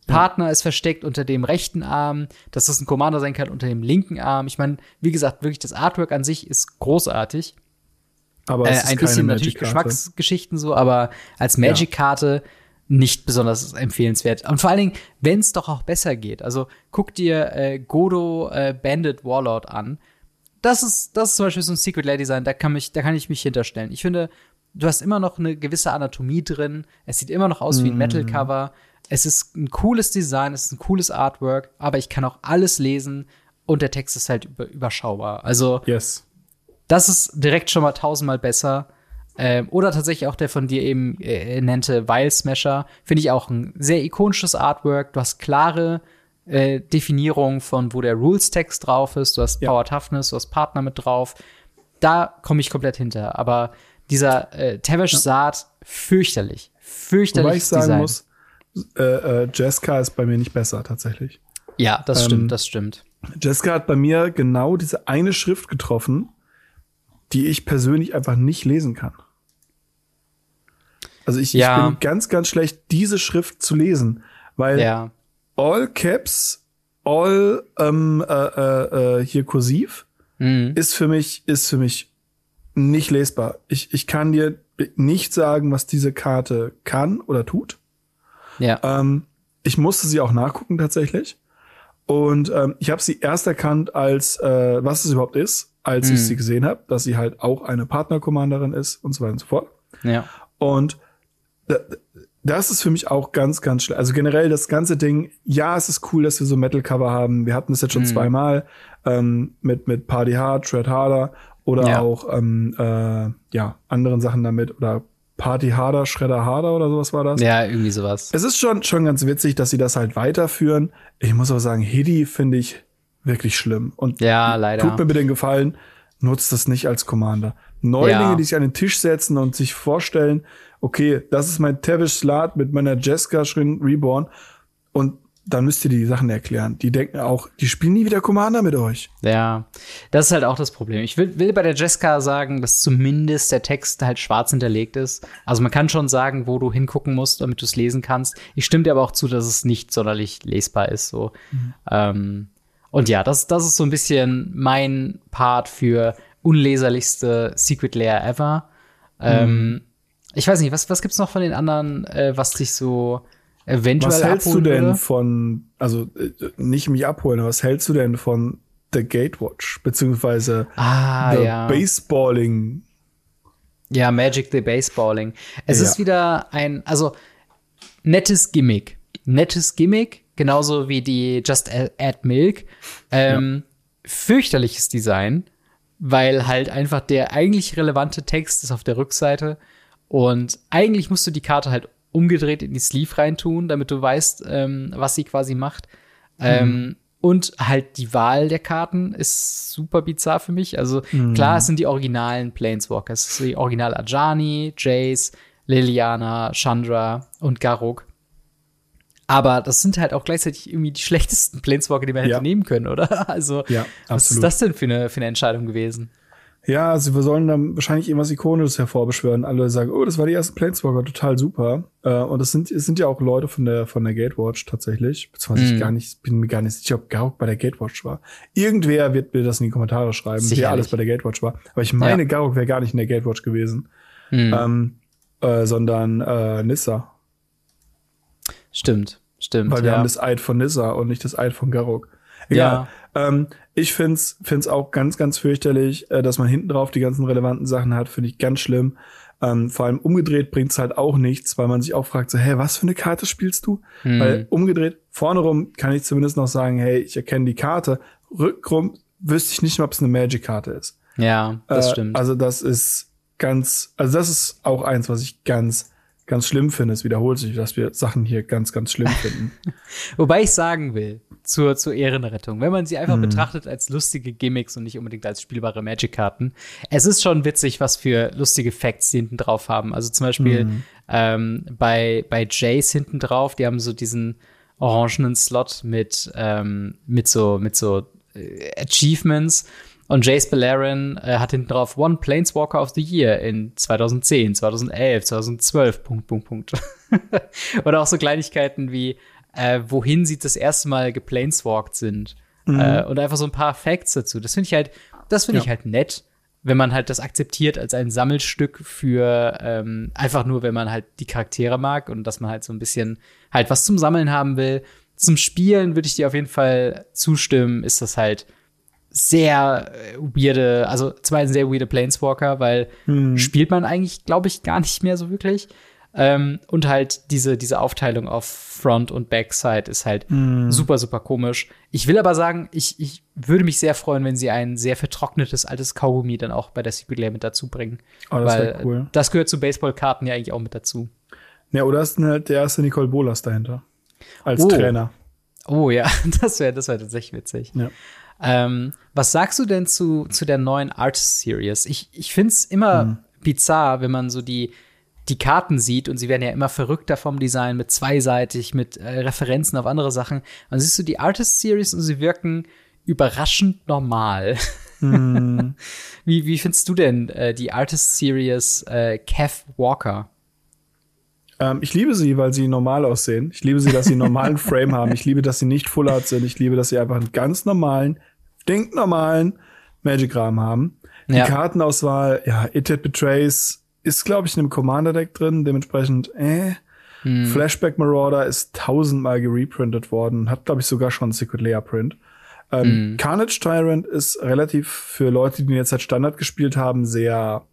Speaker 2: Partner ist versteckt unter dem rechten Arm, dass das ein Commander sein kann unter dem linken Arm. Ich meine, wie gesagt, wirklich das Artwork an sich ist großartig. Aber äh, ein bisschen natürlich Geschmacksgeschichten so, aber als Magic-Karte ja. nicht besonders empfehlenswert. Und vor allen Dingen, wenn es doch auch besser geht. Also guck dir äh, Godo äh, Bandit Warlord an. Das ist, das ist zum Beispiel so ein Secret Lair Design, da kann, mich, da kann ich mich hinterstellen. Ich finde, du hast immer noch eine gewisse Anatomie drin. Es sieht immer noch aus wie ein mhm. Metal-Cover. Es ist ein cooles Design, es ist ein cooles Artwork, aber ich kann auch alles lesen und der Text ist halt überschaubar. Also,
Speaker 1: yes.
Speaker 2: das ist direkt schon mal tausendmal besser. Ähm, oder tatsächlich auch der von dir eben äh, nannte Vile Smasher. Finde ich auch ein sehr ikonisches Artwork. Du hast klare äh, Definierung von, wo der Rules-Text drauf ist. Du hast ja. Power Toughness, du hast Partner mit drauf. Da komme ich komplett hinter. Aber dieser äh, Tavish. Saat, fürchterlich. Fürchterlich. Wobei
Speaker 1: ich sagen Design. muss, äh, äh, Jessica ist bei mir nicht besser tatsächlich.
Speaker 2: Ja, das ähm, stimmt, das stimmt.
Speaker 1: Jessica hat bei mir genau diese eine Schrift getroffen, die ich persönlich einfach nicht lesen kann. Also ich, ja. ich bin ganz, ganz schlecht, diese Schrift zu lesen, weil
Speaker 2: ja.
Speaker 1: All Caps, All ähm, äh, äh, äh, hier kursiv mhm. ist für mich ist für mich nicht lesbar. Ich, ich kann dir nicht sagen, was diese Karte kann oder tut.
Speaker 2: Ja.
Speaker 1: Ähm, ich musste sie auch nachgucken tatsächlich. Und ähm, ich habe sie erst erkannt, als äh, was es überhaupt ist, als
Speaker 2: Mhm.
Speaker 1: ich sie gesehen habe, dass sie halt auch eine Partner-Commanderin ist und so weiter und so fort.
Speaker 2: ja.
Speaker 1: Und da- das ist für mich auch ganz, ganz schlecht. Also generell das ganze Ding, ja, es ist cool, dass wir so Metal-Cover haben. Wir hatten das jetzt schon
Speaker 2: Mhm.
Speaker 1: zweimal ähm, mit, mit Party Hard, Tread Harder oder
Speaker 2: Ja.
Speaker 1: auch ähm, äh, ja, anderen Sachen damit oder Party Harder, Shredder Harder oder sowas war das.
Speaker 2: Ja, irgendwie sowas.
Speaker 1: Es ist schon, schon ganz witzig, dass sie das halt weiterführen. Ich muss aber sagen, Hedi finde ich wirklich schlimm. Und
Speaker 2: Ja, leider.
Speaker 1: tut mir bitte den Gefallen, nutzt das nicht als Commander. Neulinge,
Speaker 2: Ja.
Speaker 1: die sich an den Tisch setzen und sich vorstellen, okay, das ist mein Tavish Slat mit meiner Jessica Schrin Reborn und dann müsst ihr die Sachen erklären. Die denken auch, die spielen nie wieder Commander mit euch.
Speaker 2: Ja, das ist halt auch das Problem. Ich will, will bei der Jessica sagen, dass zumindest der Text halt schwarz hinterlegt ist. Also man kann schon sagen, wo du hingucken musst, damit du es lesen kannst. Ich stimme dir aber auch zu, dass es nicht sonderlich lesbar ist. So. Ähm, und ja, das, das ist so ein bisschen mein Part für unleserlichste Secret Layer ever. Ähm, ich weiß nicht, was, was gibt's noch von den anderen, äh, was dich so eventuell
Speaker 1: Was hältst du denn
Speaker 2: würde?
Speaker 1: von, also äh, nicht mich abholen, aber was hältst du denn von The Gatewatch, beziehungsweise
Speaker 2: Ah,
Speaker 1: The
Speaker 2: ja.
Speaker 1: Baseballing?
Speaker 2: Ja, Magic the Baseballing. Es
Speaker 1: Ja.
Speaker 2: ist wieder ein, also nettes Gimmick. Nettes Gimmick, genauso wie die Just Add Milk. Ähm, Fürchterliches Design, weil halt einfach der eigentlich relevante Text ist auf der Rückseite. Und eigentlich musst du die Karte halt umgedreht in die Sleeve reintun, damit du weißt, ähm, was sie quasi macht. Ähm, und halt die Wahl der Karten ist super bizarr für mich. Also klar, es sind die originalen Planeswalker. Es ist die Original Ajani, Jace, Liliana, Chandra und Garuk. Aber das sind halt auch gleichzeitig irgendwie die schlechtesten Planeswalker, die man
Speaker 1: Ja.
Speaker 2: hätte nehmen können, oder? Also,
Speaker 1: Ja,
Speaker 2: was ist das denn für eine, für eine Entscheidung gewesen?
Speaker 1: Ja, also wir sollen dann wahrscheinlich irgendwas Ikonisches hervorbeschwören. Alle sagen, oh, das war die ersten Planeswalker, total super. Äh, und das sind, es sind ja auch Leute von der, von der Gatewatch tatsächlich. Beziehungsweise
Speaker 2: Mhm.
Speaker 1: ich gar nicht, bin mir gar nicht sicher, ob Garuk bei der Gatewatch war. Irgendwer wird mir das in die Kommentare schreiben,
Speaker 2: Sicherlich.
Speaker 1: wer alles bei der Gatewatch war. Aber ich meine,
Speaker 2: Ja.
Speaker 1: Garuk wäre gar nicht in der Gatewatch gewesen,
Speaker 2: Hm,
Speaker 1: ähm, äh, sondern äh, Nissa.
Speaker 2: stimmt, stimmt.
Speaker 1: Weil wir
Speaker 2: ja.
Speaker 1: haben das Eid von Nissa und nicht das Eid von Garok. Egal. Ähm, ich find's, find's auch ganz, ganz fürchterlich, äh, dass man hinten drauf die ganzen relevanten Sachen hat, finde ich ganz schlimm. Ähm, vor allem umgedreht bringt's halt auch nichts, weil man sich auch fragt, so, hä, was für eine Karte spielst du?
Speaker 2: Hm.
Speaker 1: Weil umgedreht, vorne rum kann ich zumindest noch sagen, hey, ich erkenne die Karte. Rückrum wüsste ich nicht mehr, ob es eine Magic-Karte ist.
Speaker 2: ja, das
Speaker 1: Äh,
Speaker 2: stimmt.
Speaker 1: Also das ist ganz, also das ist auch eins, was ich ganz, ganz schlimm finde. Es wiederholt sich, dass wir Sachen hier ganz, ganz schlimm finden.
Speaker 2: Wobei ich sagen will, zur, zur Ehrenrettung, wenn man sie einfach
Speaker 1: Mhm.
Speaker 2: betrachtet als lustige Gimmicks und nicht unbedingt als spielbare Magic-Karten, es ist schon witzig, was für lustige Facts die hinten drauf haben. Also zum Beispiel
Speaker 1: Mhm.
Speaker 2: ähm, bei, bei Jace hinten drauf, die haben so diesen orangenen Slot mit, ähm, mit so, mit so äh, Achievements. Und Jace Beleren äh, hat hinten drauf One Planeswalker of the Year in 2010, 2011, 2012, Punkt, Punkt, Punkt. Oder auch so Kleinigkeiten wie, äh, wohin sie das erste Mal geplaneswalkt sind. Äh, und einfach so ein paar Facts dazu. Das finde ich halt, das finde
Speaker 1: Ja.
Speaker 2: ich halt nett, wenn man halt das akzeptiert als ein Sammelstück für ähm, einfach nur, wenn man halt die Charaktere mag und dass man halt so ein bisschen halt was zum Sammeln haben will. Zum Spielen würde ich dir auf jeden Fall zustimmen, ist das halt sehr äh, weirde, also zwar ein sehr weirde Planeswalker, weil spielt man eigentlich, glaube ich, gar nicht mehr so wirklich. Ähm, und halt diese, diese Aufteilung auf Front und Backside ist halt super, super komisch. Ich will aber sagen, ich, ich würde mich sehr freuen, wenn sie ein sehr vertrocknetes altes Kaugummi dann auch bei der Secret Lair mit dazu bringen.
Speaker 1: Oh, das
Speaker 2: weil
Speaker 1: cool.
Speaker 2: das gehört zu Baseballkarten ja eigentlich auch mit dazu.
Speaker 1: Ja, oder ist halt der erste Nicole Bolas dahinter? Als
Speaker 2: Oh.
Speaker 1: Trainer.
Speaker 2: Oh ja, das wäre das wär tatsächlich witzig.
Speaker 1: Ja.
Speaker 2: Ähm, was sagst du denn zu, zu der neuen Artist Series? Ich, ich finde es immer
Speaker 1: Hm.
Speaker 2: bizarr, wenn man so die, die Karten sieht und sie werden ja immer verrückter vom Design mit zweiseitig, mit äh, Referenzen auf andere Sachen. Dann siehst du die Artist Series und sie wirken überraschend normal.
Speaker 1: Hm.
Speaker 2: wie, wie findest du denn äh, die Artist Series äh, Kev Walker?
Speaker 1: Ähm, ich liebe sie, weil sie normal aussehen. Ich liebe sie, dass sie einen normalen Frame haben. Ich liebe, dass sie nicht Full Art sind. Ich liebe, dass sie einfach einen ganz normalen, stinknormalen Magic-Rahmen haben. Die
Speaker 2: Ja.
Speaker 1: Kartenauswahl, ja, It Betrays ist, glaube ich, in einem Commander-Deck drin, dementsprechend, äh. Hm. Flashback Marauder ist tausendmal gereprintet worden, hat, glaube ich, sogar schon einen Secret Layer Print. Ähm, mm. Carnage Tyrant ist relativ für Leute, die jetzt halt Standard gespielt haben, sehr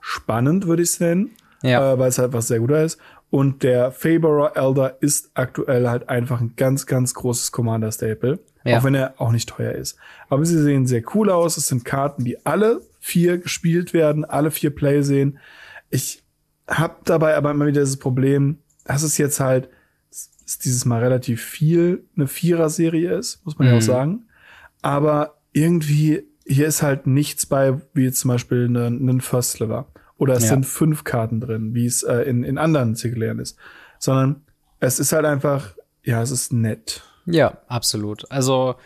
Speaker 1: spannend, würde ich es nennen. Ja. Äh, weil es halt was sehr guter ist. Und der Faberer Elder ist aktuell halt einfach ein ganz, ganz großes Commander-Staple. Ja. Auch wenn er auch nicht teuer ist. Aber sie sehen sehr cool aus. Es sind Karten, die alle vier gespielt werden, alle vier Play sehen. Ich habe dabei aber immer wieder das Problem, dass es jetzt halt ist dieses Mal relativ viel eine Vierer-Serie ist, muss man mhm. ja auch mhm. sagen. Aber irgendwie, hier ist halt nichts bei, wie zum Beispiel ein First Sliver. Oder es ja. sind fünf Karten drin, wie es äh, in, in anderen Zirkulären ist. Sondern es ist halt einfach, ja, es ist nett.
Speaker 2: Ja, absolut. Also,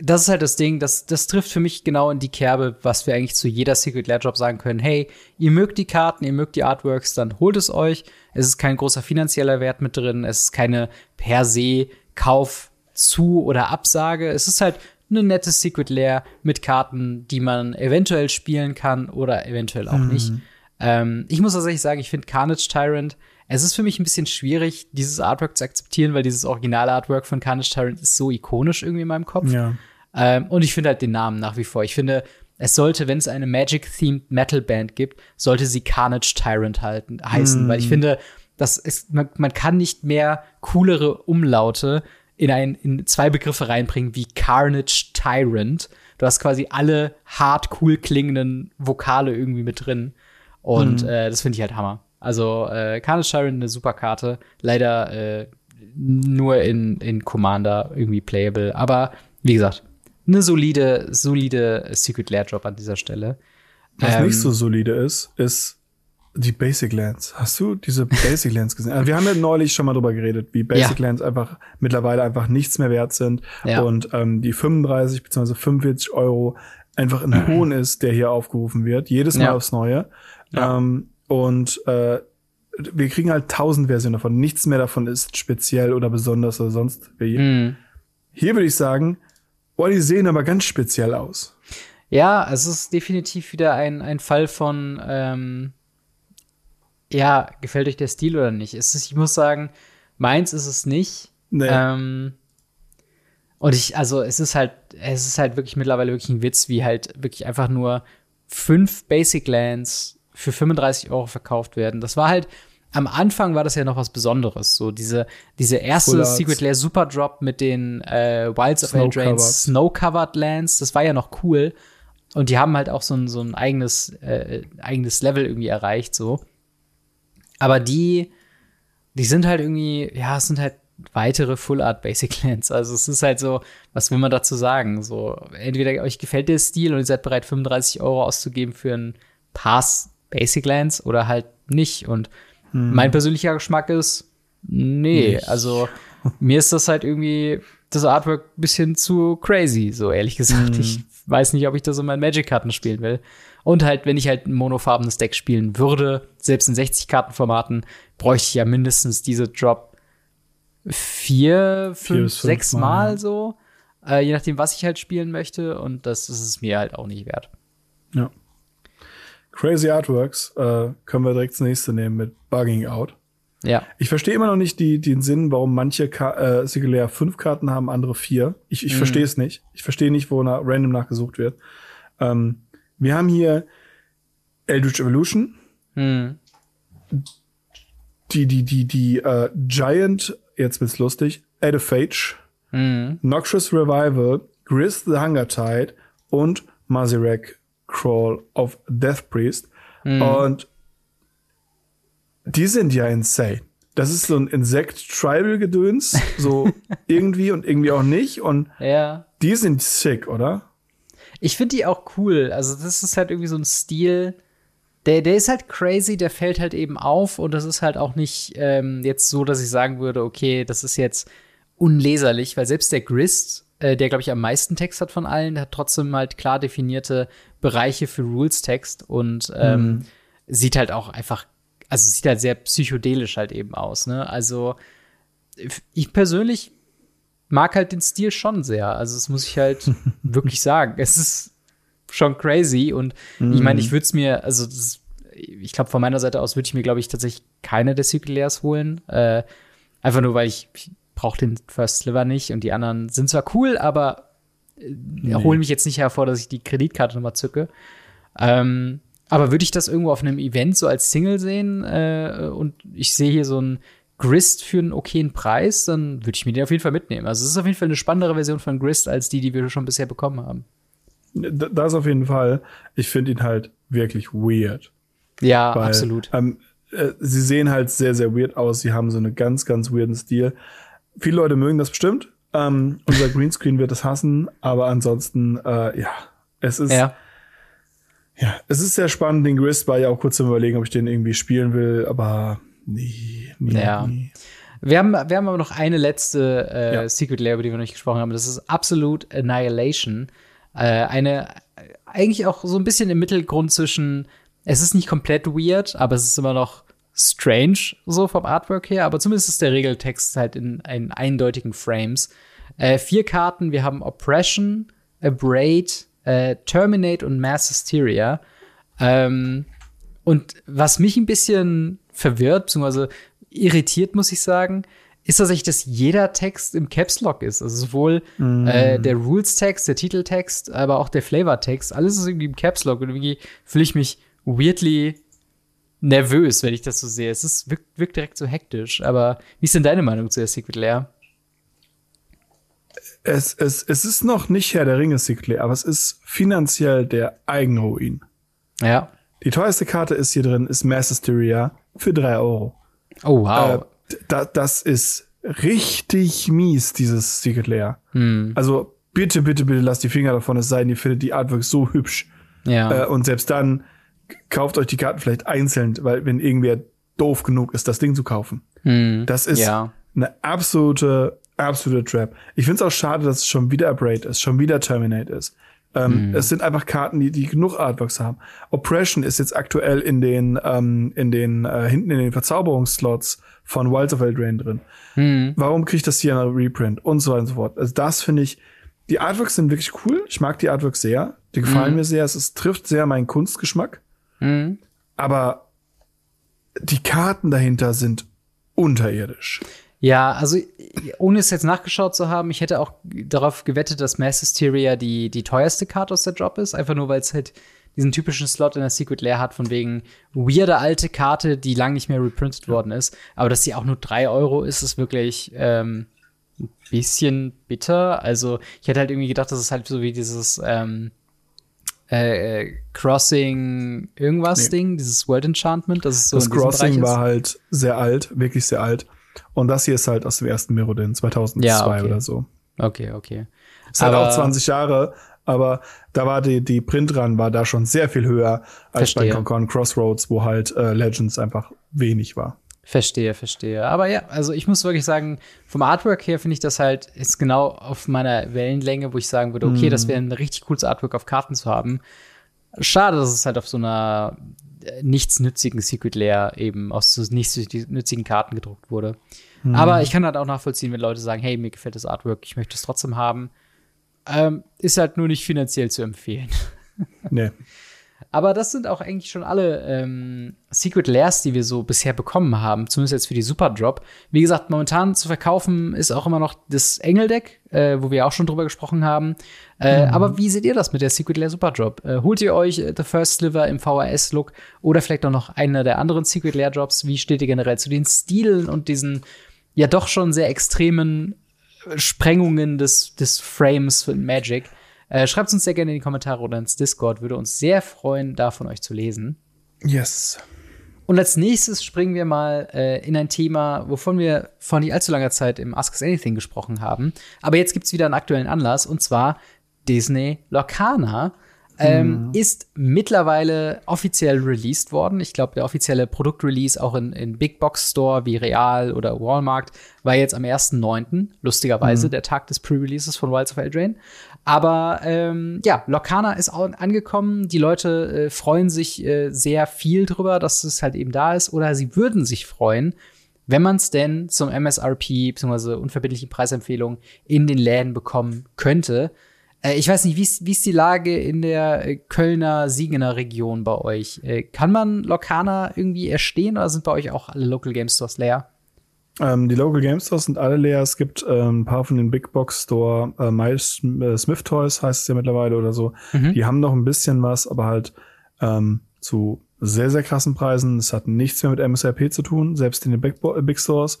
Speaker 2: das ist halt das Ding, das, das trifft für mich genau in die Kerbe, was wir eigentlich zu jeder Secret Lair Drop sagen können. Hey, ihr mögt die Karten, ihr mögt die Artworks, dann holt es euch. Es ist kein großer finanzieller Wert mit drin. Es ist keine per se Kauf zu oder Absage. Es ist halt eine nette Secret Lair mit Karten, die man eventuell spielen kann oder eventuell auch mhm. nicht. Ähm, ich muss tatsächlich sagen, ich finde Carnage Tyrant es ist für mich ein bisschen schwierig, dieses Artwork zu akzeptieren, weil dieses originale Artwork von Carnage Tyrant ist so ikonisch irgendwie in meinem Kopf. Ja. Ähm, und ich finde halt den Namen nach wie vor. Ich finde, es sollte, wenn es eine Magic-themed Metal-Band gibt, sollte sie Carnage Tyrant halten, heißen, mm. weil ich finde, das ist, man, man kann nicht mehr coolere Umlaute in, ein, in zwei Begriffe reinbringen wie Carnage Tyrant. Du hast quasi alle hart cool klingenden Vokale irgendwie mit drin. Und mm. äh, das finde ich halt Hammer. Also äh, Carnage Tyrant eine super Karte. Leider äh, nur in, in Commander irgendwie playable. Aber wie gesagt, eine solide, solide Secret Lair Drop an dieser Stelle.
Speaker 1: Was ähm, nicht so solide ist, ist die Basic Lands. Hast du diese Basic Lands gesehen? Also wir haben ja neulich schon mal drüber geredet, wie Basic ja. Lands einfach mittlerweile einfach nichts mehr wert sind ja. und ähm, die 35 bzw. 45 Euro einfach ein Hohn ist, der hier aufgerufen wird, jedes Mal ja. aufs Neue. Ähm, und äh, wir kriegen halt tausend Versionen davon. Nichts mehr davon ist speziell oder besonders oder sonst wie. Mm. Hier würde ich sagen, boah, die sehen aber ganz speziell aus.
Speaker 2: Ja, es ist definitiv wieder ein, ein Fall von, ähm, ja, gefällt euch der Stil oder nicht? Es ist, ich muss sagen, meins ist es nicht. Nee. Ähm, und ich, also es ist halt, es ist halt wirklich mittlerweile wirklich ein Witz, wie halt wirklich einfach nur fünf Basic Lands für 35 Euro verkauft werden. Das war halt, am Anfang war das ja noch was Besonderes. So diese, diese erste Secret Lair Super Drop mit den äh, Wilds of Eldraine's Snow-Covered Lands, das war ja noch cool. Und die haben halt auch so ein, so ein eigenes, äh, eigenes Level irgendwie erreicht, so. Aber die, die sind halt irgendwie, ja, es sind halt weitere Full Art Basic Lands. Also es ist halt so, was will man dazu sagen? So, entweder euch gefällt der Stil und ihr seid bereit, 35 Euro auszugeben für ein Pass Basic Lands oder halt nicht. Und hm. mein persönlicher Geschmack ist, nee, nicht. also mir ist das halt irgendwie das Artwork ein bisschen zu crazy, so ehrlich gesagt. Hm. Ich weiß nicht, ob ich das in meinen Magic-Karten spielen will. Und halt, wenn ich halt ein monofarbenes Deck spielen würde, selbst in 60-Karten-Formaten, bräuchte ich ja mindestens diese Drop vier, fünf, vier sechs Mal, Mal so. Äh, je nachdem, was ich halt spielen möchte. Und das ist es mir halt auch nicht wert.
Speaker 1: Ja. Crazy Artworks äh, können wir direkt das nächste nehmen mit Bugging Out. Ja. Ich verstehe immer noch nicht die, den Sinn, warum manche Ka äh, Singular fünf Karten haben, andere vier. Ich, ich mhm. verstehe es nicht. Ich verstehe nicht, wo nach, random nachgesucht wird. Ähm, wir haben hier Eldritch Evolution. Mhm. Die, die, die, die äh, Giant, jetzt wird's lustig, Ediphage, mhm. Noxious Revival, Gris the Hunger Tide und Mazirek Crawl of Death Priest. Mhm. Und die sind ja insane. Das ist so ein Insekt-Tribal-Gedöns, so irgendwie und irgendwie auch nicht. Und ja. die sind sick, oder?
Speaker 2: Ich finde die auch cool. Also, das ist halt irgendwie so ein Stil, der, der ist halt crazy, der fällt halt eben auf und das ist halt auch nicht ähm, jetzt so, dass ich sagen würde, okay, das ist jetzt unleserlich, weil selbst der Grist, der, glaube ich, am meisten Text hat von allen, der hat trotzdem halt klar definierte Bereiche für Rules-Text und ähm, mhm. sieht halt auch einfach, also sieht halt sehr psychedelisch halt eben aus, ne? Also ich persönlich mag halt den Stil schon sehr. Also das muss ich halt wirklich sagen. Es ist schon crazy und mhm. ich meine, ich würde es mir, also das, ich glaube, von meiner Seite aus würde ich mir, glaube ich, tatsächlich keine der Layers holen. Äh, einfach nur, weil ich brauche den First Sliver nicht und die anderen sind zwar cool, aber äh, nee. holen mich jetzt nicht hervor, dass ich die Kreditkarte nochmal zücke. Ähm, aber würde ich das irgendwo auf einem Event so als Single sehen äh, und ich sehe hier so ein Grist für einen okayen Preis, dann würde ich mir den auf jeden Fall mitnehmen. Also es ist auf jeden Fall eine spannendere Version von Grist als die, die wir schon bisher bekommen haben.
Speaker 1: Das auf jeden Fall. Ich finde ihn halt wirklich weird.
Speaker 2: Ja, Weil, absolut.
Speaker 1: Ähm, äh, sie sehen halt sehr, sehr weird aus. Sie haben so einen ganz, ganz weirden Stil. Viele Leute mögen das bestimmt. Ähm, unser Greenscreen wird es hassen, aber ansonsten, äh, ja, es ist. Ja. Ja, es ist sehr spannend. Den Grist war ja auch kurz zum Überlegen, ob ich den irgendwie spielen will, aber nee, nee,
Speaker 2: ja.
Speaker 1: nee.
Speaker 2: Wir haben, wir haben aber noch eine letzte äh, ja. Secret Layer, über die wir noch nicht gesprochen haben. Das ist Absolute Annihilation. Äh, eine, eigentlich auch so ein bisschen im Mittelgrund zwischen, es ist nicht komplett weird, aber es ist immer noch strange, so vom Artwork her. Aber zumindest ist der Regeltext halt in, in eindeutigen Frames. Äh, vier Karten, wir haben Oppression, Abrade, äh, Terminate und Mass Hysteria. Ähm, und was mich ein bisschen verwirrt, beziehungsweise irritiert, muss ich sagen, ist tatsächlich, dass jeder Text im Caps Lock ist. Also sowohl mm. äh, der Rules-Text, der Titeltext, aber auch der Flavor-Text. Alles ist irgendwie im Caps Lock und irgendwie fühle ich mich weirdly nervös, wenn ich das so sehe. Es ist, wirkt, wirkt direkt so hektisch. Aber wie ist denn deine Meinung zu der Secret Lair?
Speaker 1: Es, es, es ist noch nicht Herr der Ringe Secret Lair, aber es ist finanziell der Eigenruin.
Speaker 2: Ja.
Speaker 1: Die teuerste Karte ist hier drin, ist Mass Hysteria für drei Euro.
Speaker 2: Oh, wow.
Speaker 1: Äh, da, das ist richtig mies, dieses Secret Lair. Hm. Also bitte, bitte, bitte lasst die Finger davon, es sei denn, ihr findet die Artwork so hübsch.
Speaker 2: Ja.
Speaker 1: Äh, und selbst dann kauft euch die Karten vielleicht einzeln, weil wenn irgendwer doof genug ist, das Ding zu kaufen.
Speaker 2: Hm.
Speaker 1: Das ist
Speaker 2: ja.
Speaker 1: eine absolute, absolute Trap. Ich finde es auch schade, dass es schon wieder Abrade ist, schon wieder Terminate ist. Ähm, mhm. Es sind einfach Karten, die, die genug Artworks haben. Oppression ist jetzt aktuell in den, ähm, in den, äh, hinten in den Verzauberungsslots von Wilds of Eldraine drin.
Speaker 2: Mhm.
Speaker 1: Warum kriegt das hier eine Reprint? Und so weiter und so fort. Also das finde ich, die Artworks sind wirklich cool. Ich mag die Artworks sehr. Die gefallen mhm. mir sehr. Es, es, trifft sehr meinen Kunstgeschmack.
Speaker 2: Mhm.
Speaker 1: Aber die Karten dahinter sind unterirdisch.
Speaker 2: Ja, also ohne es jetzt nachgeschaut zu haben, ich hätte auch darauf gewettet, dass Mass Hysteria die, die teuerste Karte aus der Drop ist. Einfach nur, weil es halt diesen typischen Slot in der Secret Lair hat, von wegen weirde alte Karte, die lang nicht mehr reprintet worden ist. Aber dass sie auch nur drei Euro ist, ist wirklich ähm, ein bisschen bitter. Also ich hätte halt irgendwie gedacht, das ist halt so wie dieses ähm, äh, äh Crossing irgendwas nee. Ding, dieses World Enchantment. Das, ist so
Speaker 1: das Crossing war halt sehr alt, wirklich sehr alt. Und das hier ist halt aus dem ersten Mirrodin, 2002 ja, okay. oder so.
Speaker 2: Okay, okay.
Speaker 1: Ist halt auch 20 Jahre, aber da war die, die Printrun war da schon sehr viel höher als verstehe. bei Concon Crossroads, wo halt äh, Legends einfach wenig war.
Speaker 2: Verstehe, verstehe. Aber ja, also ich muss wirklich sagen, vom Artwork her finde ich das halt ist genau auf meiner Wellenlänge, wo ich sagen würde, okay, mm. das wäre ein richtig cooles Artwork auf Karten zu haben. Schade, dass es halt auf so einer nichtsnützigen Secret Lair eben aus so nichtsnützigen Karten gedruckt wurde. Hm. Aber ich kann halt auch nachvollziehen, wenn Leute sagen, hey, mir gefällt das Artwork, ich möchte es trotzdem haben. Ähm, ist halt nur nicht finanziell zu empfehlen.
Speaker 1: Nee.
Speaker 2: Aber das sind auch eigentlich schon alle ähm, Secret Lairs, die wir so bisher bekommen haben, zumindest jetzt für die Super Drop. Wie gesagt, momentan zu verkaufen ist auch immer noch das Engeldeck, äh, wo wir auch schon drüber gesprochen haben. Äh, mhm. Aber wie seht ihr das mit der Secret Lair Super Drop? Äh, holt ihr euch äh, The First Sliver im VHS-Look oder vielleicht auch noch einer der anderen Secret Lair Drops? Wie steht ihr generell zu den Stilen und diesen ja doch schon sehr extremen äh, Sprengungen des, des Frames für Magic? Äh, Schreibt uns sehr gerne in die Kommentare oder ins Discord. Würde uns sehr freuen, da von euch zu lesen.
Speaker 1: Yes.
Speaker 2: Und als nächstes springen wir mal äh, in ein Thema, wovon wir vor nicht allzu langer Zeit im Ask Us Anything gesprochen haben. Aber jetzt gibt es wieder einen aktuellen Anlass und zwar Disney Locana ähm, mhm. ist mittlerweile offiziell released worden. Ich glaube, der offizielle Produktrelease auch in, in Big Box Store wie Real oder Walmart war jetzt am 1.9., lustigerweise, mhm. der Tag des Pre-Releases von Wilds of Eldraine. Aber ähm, ja, Locana ist auch angekommen. Die Leute äh, freuen sich äh, sehr viel drüber, dass es halt eben da ist. Oder sie würden sich freuen, wenn man es denn zum MSRP bzw. unverbindlichen Preisempfehlung in den Läden bekommen könnte. Äh, ich weiß nicht, wie ist, die Lage in der äh, Kölner Siegener Region bei euch? Äh, kann man Lokana irgendwie erstehen oder sind bei euch auch alle Local Game Stores leer?
Speaker 1: Ähm, die Local Game Stores sind alle leer. Es gibt ähm, ein paar von den Big Box Store, äh, Miles äh, Smith Toys heißt es ja mittlerweile oder so. Mhm. Die haben noch ein bisschen was, aber halt ähm, zu sehr, sehr krassen Preisen. Es hat nichts mehr mit MSRP zu tun, selbst in den Big, Big Stores.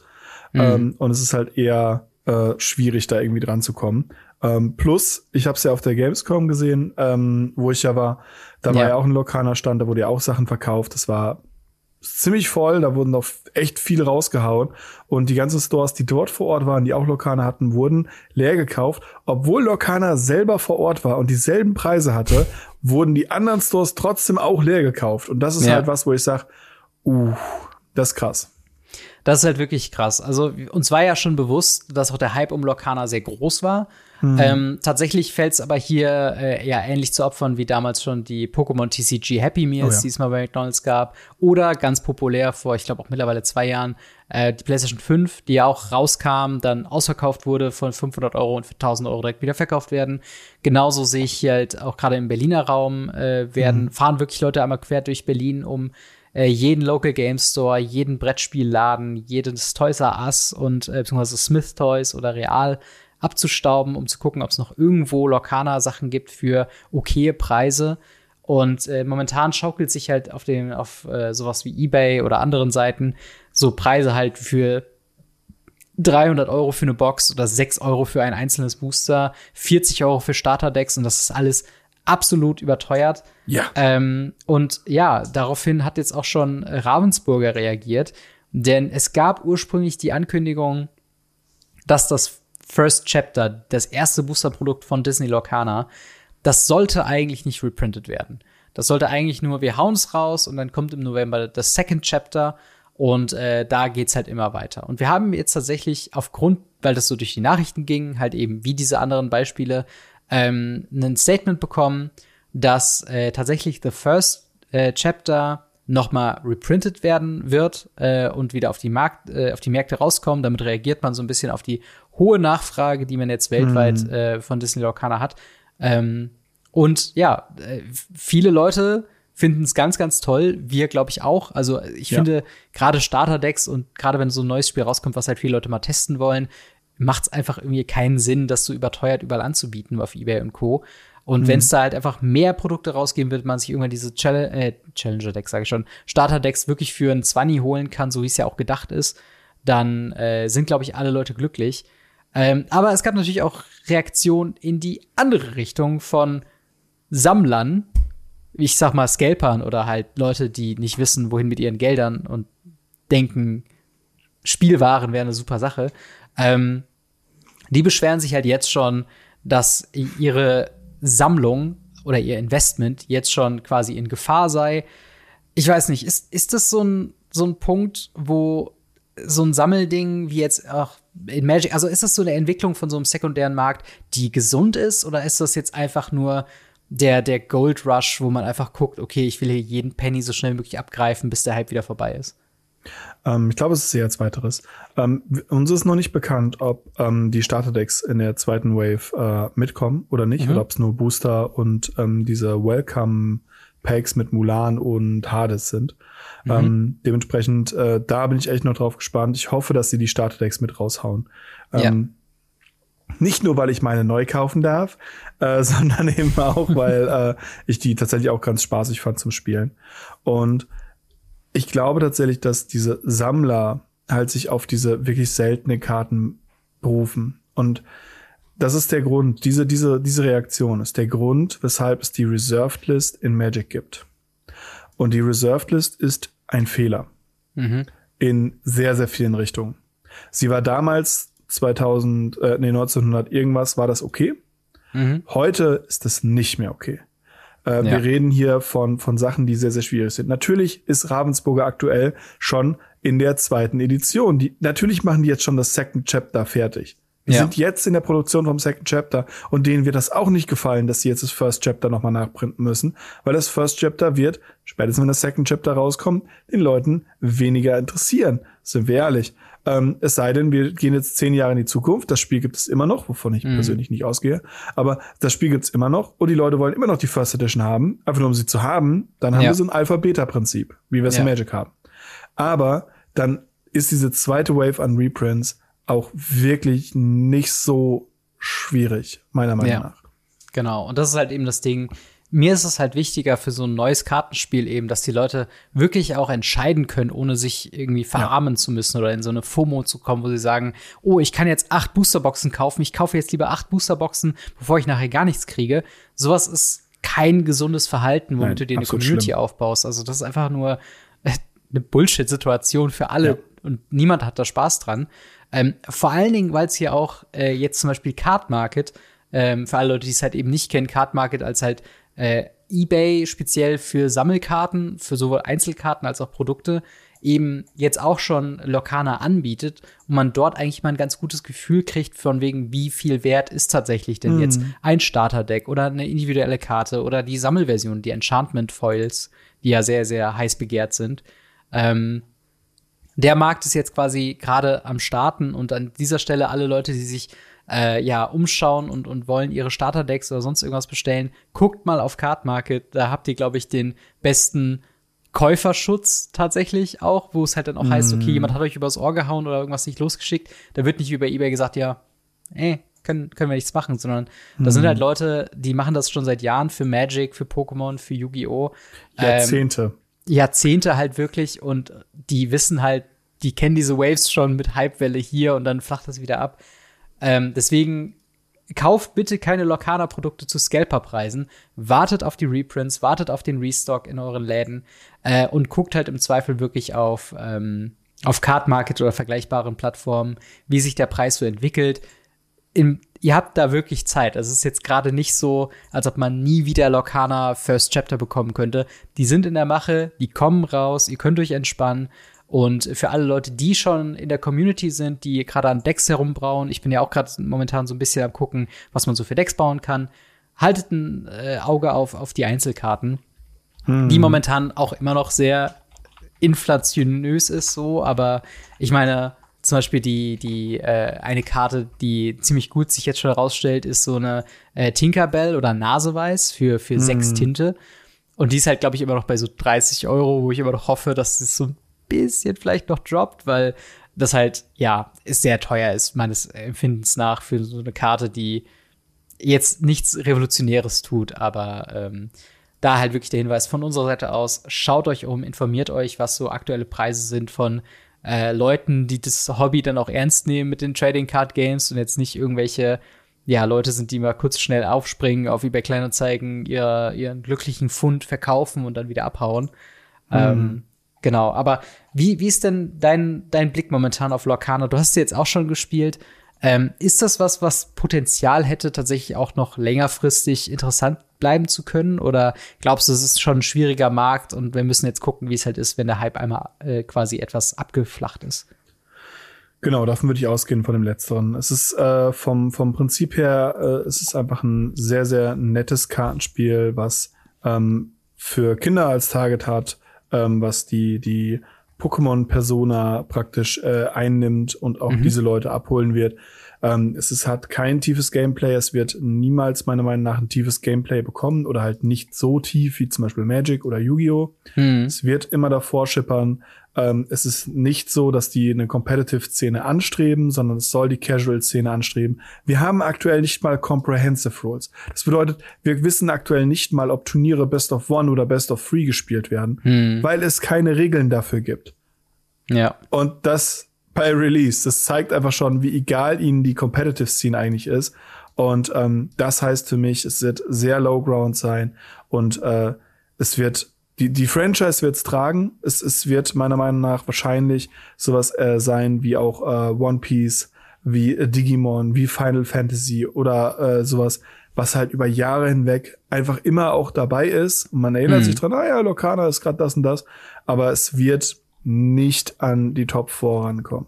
Speaker 1: Mhm. Ähm, und es ist halt eher äh, schwierig, da irgendwie dran zu kommen. Ähm, plus, ich habe es ja auf der Gamescom gesehen, ähm, wo ich ja war. Da war ja auch ein lokaler Stand, da wurde ja auch Sachen verkauft. Das war ziemlich voll, da wurden noch echt viel rausgehauen und die ganzen Stores, die dort vor Ort waren, die auch Lokana hatten, wurden leer gekauft. Obwohl Lokana selber vor Ort war und dieselben Preise hatte, wurden die anderen Stores trotzdem auch leer gekauft und das ist ja. halt was, wo ich sag, uh, das ist krass.
Speaker 2: Das ist halt wirklich krass. Also uns war ja schon bewusst, dass auch der Hype um Lokana sehr groß war. Mhm. Ähm, tatsächlich fällt es aber hier äh, ja ähnlich zu Opfern wie damals schon die Pokémon TCG Happy Meals, oh ja. die es mal bei McDonalds gab. Oder ganz populär vor, ich glaube auch mittlerweile zwei Jahren, äh, die PlayStation 5, die ja auch rauskam, dann ausverkauft wurde von 500 Euro und für 1000 Euro direkt wieder verkauft werden. Genauso sehe ich hier halt auch gerade im Berliner Raum äh, werden, mhm. fahren wirklich Leute einmal quer durch Berlin, um äh, jeden Local Game Store, jeden Brettspielladen, jedes Toys R Us und äh, beziehungsweise Smith Toys oder Real abzustauben, um zu gucken, ob es noch irgendwo Lokana-Sachen gibt für okaye Preise. Und äh, momentan schaukelt sich halt auf den, auf äh, sowas wie eBay oder anderen Seiten so Preise halt für 300 Euro für eine Box oder 6 Euro für ein einzelnes Booster, 40 Euro für Starterdecks und das ist alles absolut überteuert.
Speaker 1: Ja.
Speaker 2: Ähm, und ja, daraufhin hat jetzt auch schon Ravensburger reagiert, denn es gab ursprünglich die Ankündigung, dass das First Chapter, das erste Boosterprodukt von Disney Lorcana, das sollte eigentlich nicht reprintet werden. Das sollte eigentlich nur, wir hauen es raus und dann kommt im November das Second Chapter und äh, da geht's halt immer weiter. Und wir haben jetzt tatsächlich aufgrund, weil das so durch die Nachrichten ging, halt eben wie diese anderen Beispiele, ähm, ein Statement bekommen, dass äh, tatsächlich The First äh, Chapter nochmal reprintet werden wird äh, und wieder auf die, Markt, äh, auf die Märkte rauskommen. Damit reagiert man so ein bisschen auf die hohe Nachfrage, die man jetzt weltweit mhm. äh, von Disney Lorcana hat. Ähm, und ja, äh, viele Leute finden es ganz, ganz toll. Wir, glaube ich, auch. Also ich ja. finde, gerade Starterdecks und gerade wenn so ein neues Spiel rauskommt, was halt viele Leute mal testen wollen, macht es einfach irgendwie keinen Sinn, das so überteuert überall anzubieten auf eBay und Co. Und mhm. wenn es da halt einfach mehr Produkte rausgeben wird, man sich irgendwann diese Chall äh, Challenger-Decks, sage ich schon, Starter-Decks wirklich für ein 20 holen kann, so wie es ja auch gedacht ist, dann äh, sind, glaube ich, alle Leute glücklich. Ähm, aber es gab natürlich auch Reaktionen in die andere Richtung von Sammlern, ich sag mal Scalpern oder halt Leute, die nicht wissen, wohin mit ihren Geldern und denken, Spielwaren wäre eine super Sache. Ähm, die beschweren sich halt jetzt schon, dass ihre Sammlung oder ihr Investment jetzt schon quasi in Gefahr sei. Ich weiß nicht, ist, ist das so ein, so ein Punkt, wo so ein Sammelding wie jetzt auch in Magic, also ist das so eine Entwicklung von so einem sekundären Markt, die gesund ist, oder ist das jetzt einfach nur der, der Gold Rush, wo man einfach guckt, okay, ich will hier jeden Penny so schnell wie möglich abgreifen, bis der Hype wieder vorbei ist?
Speaker 1: Ähm, ich glaube, es ist eher zweiteres. Ähm, uns ist noch nicht bekannt, ob ähm, die Starterdecks in der zweiten Wave äh, mitkommen oder nicht, mhm. oder ob es nur Booster und ähm, diese Welcome Packs mit Mulan und Hades sind. Mhm. Ähm, dementsprechend, äh, da bin ich echt noch drauf gespannt. Ich hoffe, dass sie die Starterdecks mit raushauen. Ähm, ja. Nicht nur, weil ich meine neu kaufen darf, äh, sondern eben auch, weil äh, ich die tatsächlich auch ganz spaßig fand zum Spielen. Und ich glaube tatsächlich, dass diese Sammler halt sich auf diese wirklich seltene Karten berufen. Und das ist der Grund, diese, diese, diese Reaktion ist der Grund, weshalb es die Reserved List in Magic gibt. Und die Reserved List ist ein Fehler. Mhm. In sehr, sehr vielen Richtungen. Sie war damals 2000, äh, nee, 1900 irgendwas, war das okay. Mhm. Heute ist das nicht mehr okay. Äh, ja. Wir reden hier von, von Sachen, die sehr, sehr schwierig sind. Natürlich ist Ravensburger aktuell schon in der zweiten Edition. Die, natürlich machen die jetzt schon das Second Chapter fertig. Wir ja. sind jetzt in der Produktion vom Second Chapter und denen wird das auch nicht gefallen, dass sie jetzt das First Chapter nochmal nachprinten müssen, weil das First Chapter wird, spätestens wenn das Second Chapter rauskommt, den Leuten weniger interessieren. Sind wir ehrlich. Ähm, es sei denn, wir gehen jetzt zehn Jahre in die Zukunft. Das Spiel gibt es immer noch, wovon ich mhm. persönlich nicht ausgehe. Aber das Spiel gibt es immer noch und die Leute wollen immer noch die First Edition haben. Einfach nur um sie zu haben, dann haben ja. wir so ein Alpha-Beta-Prinzip, wie wir es ja. in Magic haben. Aber dann ist diese zweite Wave an Reprints auch wirklich nicht so schwierig, meiner Meinung ja. nach.
Speaker 2: Genau. Und das ist halt eben das Ding mir ist es halt wichtiger für so ein neues Kartenspiel eben, dass die Leute wirklich auch entscheiden können, ohne sich irgendwie verarmen ja. zu müssen oder in so eine FOMO zu kommen, wo sie sagen, oh, ich kann jetzt acht Boosterboxen kaufen, ich kaufe jetzt lieber acht Boosterboxen, bevor ich nachher gar nichts kriege. Sowas ist kein gesundes Verhalten, womit Nein, du dir eine Community schlimm. aufbaust. Also das ist einfach nur äh, eine Bullshit-Situation für alle ja. und niemand hat da Spaß dran. Ähm, vor allen Dingen, weil es hier auch äh, jetzt zum Beispiel Card Market, ähm, für alle Leute, die es halt eben nicht kennen, Card Market als halt äh, eBay speziell für Sammelkarten, für sowohl Einzelkarten als auch Produkte, eben jetzt auch schon Lokana anbietet und man dort eigentlich mal ein ganz gutes Gefühl kriegt von wegen, wie viel wert ist tatsächlich denn mhm. jetzt ein Starterdeck oder eine individuelle Karte oder die Sammelversion, die Enchantment Foils, die ja sehr, sehr heiß begehrt sind. Ähm, der Markt ist jetzt quasi gerade am Starten und an dieser Stelle alle Leute, die sich äh, ja, umschauen und, und wollen ihre Starterdecks oder sonst irgendwas bestellen, guckt mal auf Card Market. Da habt ihr, glaube ich, den besten Käuferschutz tatsächlich auch, wo es halt dann auch mm. heißt, okay, jemand hat euch übers Ohr gehauen oder irgendwas nicht losgeschickt. Da wird nicht über Ebay gesagt, ja, ey, können, können wir nichts machen, sondern mm. da sind halt mhm. Leute, die machen das schon seit Jahren für Magic, für Pokémon, für Yu-Gi-Oh!
Speaker 1: Jahrzehnte. Ähm,
Speaker 2: Jahrzehnte halt wirklich und die wissen halt, die kennen diese Waves schon mit Hypewelle hier und dann flacht das wieder ab. Ähm, deswegen kauft bitte keine Lokana-Produkte zu Scalper-Preisen. Wartet auf die Reprints, wartet auf den Restock in euren Läden äh, und guckt halt im Zweifel wirklich auf, ähm, auf Card Market oder vergleichbaren Plattformen, wie sich der Preis so entwickelt. Im, ihr habt da wirklich Zeit. Also es ist jetzt gerade nicht so, als ob man nie wieder Lokana First Chapter bekommen könnte. Die sind in der Mache, die kommen raus, ihr könnt euch entspannen und für alle Leute, die schon in der Community sind, die gerade an Decks herumbrauen, ich bin ja auch gerade momentan so ein bisschen am gucken, was man so für Decks bauen kann, haltet ein äh, Auge auf, auf die Einzelkarten, hm. die momentan auch immer noch sehr inflationös ist so, aber ich meine, zum Beispiel die, die äh, eine Karte, die ziemlich gut sich jetzt schon herausstellt, ist so eine äh, Tinkerbell oder Naseweiß für, für hm. sechs Tinte. Und die ist halt, glaube ich, immer noch bei so 30 Euro, wo ich immer noch hoffe, dass es so ein bisschen vielleicht noch droppt, weil das halt, ja, ist sehr teuer ist, meines Empfindens nach, für so eine Karte, die jetzt nichts Revolutionäres tut, aber ähm, da halt wirklich der Hinweis von unserer Seite aus, schaut euch um, informiert euch, was so aktuelle Preise sind von äh, Leuten, die das Hobby dann auch ernst nehmen mit den Trading Card Games und jetzt nicht irgendwelche ja, Leute sind, die mal kurz schnell aufspringen, auf eBay Kleinanzeigen ihr, ihren glücklichen Fund verkaufen und dann wieder abhauen. Mhm. Ähm, Genau, aber wie, wie ist denn dein, dein Blick momentan auf Lorcana? Du hast sie jetzt auch schon gespielt. Ähm, ist das was, was Potenzial hätte, tatsächlich auch noch längerfristig interessant bleiben zu können? Oder glaubst du, es ist schon ein schwieriger Markt und wir müssen jetzt gucken, wie es halt ist, wenn der Hype einmal äh, quasi etwas abgeflacht ist?
Speaker 1: Genau, davon würde ich ausgehen von dem Letzteren. Es ist äh, vom, vom Prinzip her, äh, es ist einfach ein sehr, sehr nettes Kartenspiel, was ähm, für Kinder als Target hat, ähm, was die, die Pokémon-Persona praktisch äh, einnimmt und auch mhm. diese Leute abholen wird. Ähm, es ist, hat kein tiefes Gameplay, es wird niemals meiner Meinung nach ein tiefes Gameplay bekommen oder halt nicht so tief wie zum Beispiel Magic oder Yu-Gi-Oh! Mhm. Es wird immer davor schippern. Ähm, es ist nicht so, dass die eine Competitive-Szene anstreben, sondern es soll die Casual-Szene anstreben. Wir haben aktuell nicht mal Comprehensive Rules. Das bedeutet, wir wissen aktuell nicht mal, ob Turniere Best of One oder Best of Three gespielt werden, hm. weil es keine Regeln dafür gibt.
Speaker 2: Ja.
Speaker 1: Und das bei Release, das zeigt einfach schon, wie egal ihnen die Competitive-Szene eigentlich ist. Und ähm, das heißt für mich, es wird sehr low ground sein und äh, es wird die, die Franchise wird's tragen. Es, es wird meiner Meinung nach wahrscheinlich sowas äh, sein wie auch äh, One Piece, wie äh, Digimon, wie Final Fantasy oder äh, sowas, was halt über Jahre hinweg einfach immer auch dabei ist. Und man erinnert mhm. sich dran, ah ja, Lokana ist gerade das und das, aber es wird nicht an die Top 4 rankommen.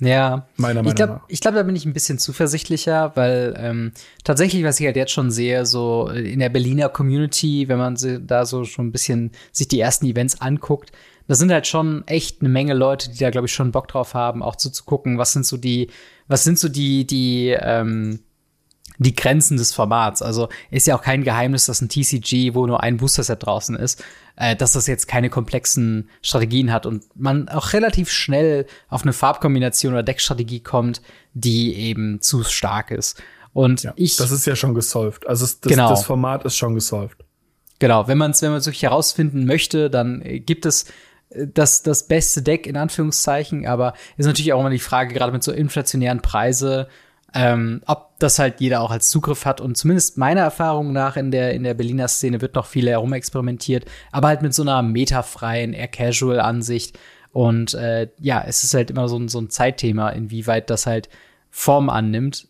Speaker 2: Ja, meiner Meinung ich glaub, nach. Ich glaube, da bin ich ein bisschen zuversichtlicher, weil ähm, tatsächlich, was ich halt jetzt schon sehe, so in der Berliner Community, wenn man da so schon ein bisschen sich die ersten Events anguckt, da sind halt schon echt eine Menge Leute, die da, glaube ich, schon Bock drauf haben, auch so zu gucken, was sind so die, was sind so die, die, ähm, die Grenzen des Formats. Also ist ja auch kein Geheimnis, dass ein TCG, wo nur ein Booster-Set draußen ist, äh, dass das jetzt keine komplexen Strategien hat und man auch relativ schnell auf eine Farbkombination oder Deckstrategie kommt, die eben zu stark ist. Und
Speaker 1: Ja,
Speaker 2: ich.
Speaker 1: das ist ja schon gesolved. Also das,
Speaker 2: Genau.
Speaker 1: das Format ist schon gesolved.
Speaker 2: Genau, wenn man es wenn man's wirklich herausfinden möchte, dann äh, gibt es äh, das, das beste Deck in Anführungszeichen, aber ist natürlich auch immer die Frage, gerade mit so inflationären Preise, ähm, ob das halt jeder auch als Zugriff hat. Und zumindest meiner Erfahrung nach in der, in der Berliner Szene wird noch viel herumexperimentiert, aber halt mit so einer metafreien, eher casual Ansicht. Und äh, ja, es ist halt immer so ein, so ein Zeitthema, inwieweit das halt Form annimmt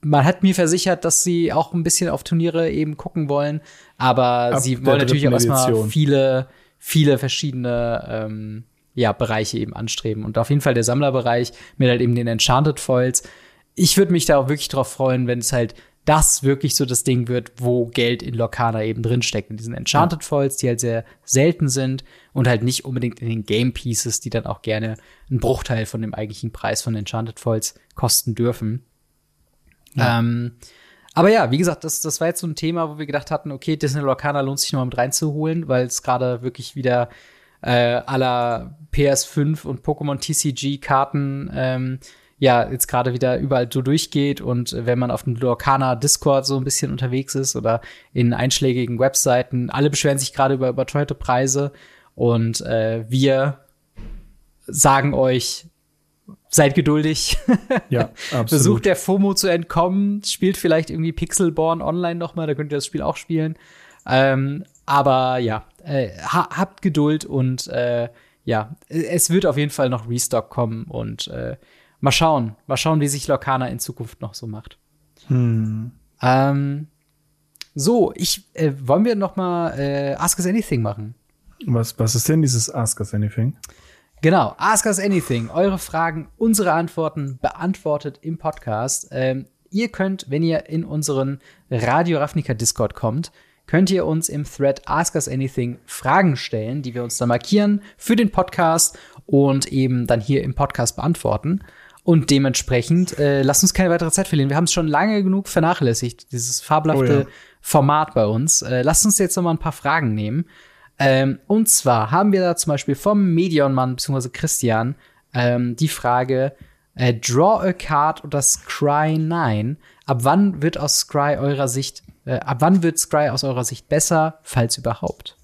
Speaker 2: man hat mir versichert, dass sie auch ein bisschen auf Turniere eben gucken wollen, aber
Speaker 1: Ab
Speaker 2: sie wollen natürlich auch erstmal viele, viele verschiedene ähm, ja, Bereiche eben anstreben. Und auf jeden Fall der Sammlerbereich mit halt eben den Enchanted Foils. Ich würde mich da auch wirklich drauf freuen, wenn es halt das wirklich so das Ding wird, wo Geld in Lokana eben drinsteckt. In diesen Enchanted Foils, die halt sehr selten sind und halt nicht unbedingt in den Game Pieces, die dann auch gerne einen Bruchteil von dem eigentlichen Preis von Enchanted Foils kosten dürfen. Ähm, aber ja, wie gesagt, das, das war jetzt so ein Thema, wo wir gedacht hatten, okay, Disney Lorcana lohnt sich nochmal mit reinzuholen, weil es gerade wirklich wieder äh, aller PS5 und Pokémon TCG-Karten ähm, ja jetzt gerade wieder überall so durchgeht und äh, wenn man auf dem Lorcana Discord so ein bisschen unterwegs ist oder in einschlägigen Webseiten, alle beschweren sich gerade über überteuerte Preise und äh, wir sagen euch, seid geduldig.
Speaker 1: Ja, absolut.
Speaker 2: Versucht der FOMO zu entkommen, spielt vielleicht irgendwie Pixelborn online noch mal, da könnt ihr das Spiel auch spielen. Ähm, aber ja, äh, ha habt Geduld und äh, ja, es wird auf jeden Fall noch Restock kommen und äh, mal schauen, mal schauen, wie sich Lorcana in Zukunft noch so macht.
Speaker 1: Hm.
Speaker 2: Ähm, so, ich äh, wollen wir noch mal äh, Ask Us Anything machen?
Speaker 1: Was, was ist denn dieses Ask Us Anything?
Speaker 2: Genau, Ask Us Anything. Eure Fragen, unsere Antworten beantwortet im Podcast. Ähm, ihr könnt, wenn ihr in unseren Radio Ravnica Discord kommt, könnt ihr uns im Thread Ask Us Anything Fragen stellen, die wir uns dann markieren für den Podcast und eben dann hier im Podcast beantworten. Und dementsprechend äh, lasst uns keine weitere Zeit verlieren. Wir haben es schon lange genug vernachlässigt, dieses fabelhafte
Speaker 1: Oh ja.
Speaker 2: Format bei uns. Äh, lasst uns jetzt noch mal ein paar Fragen nehmen. Ähm, und zwar haben wir da zum Beispiel vom Medion-Mann bzw. Christian ähm, die Frage: äh, Draw a Card oder Scry 9. Ab wann wird aus Scry eurer Sicht, äh, ab wann wird Scry aus eurer Sicht besser, falls überhaupt?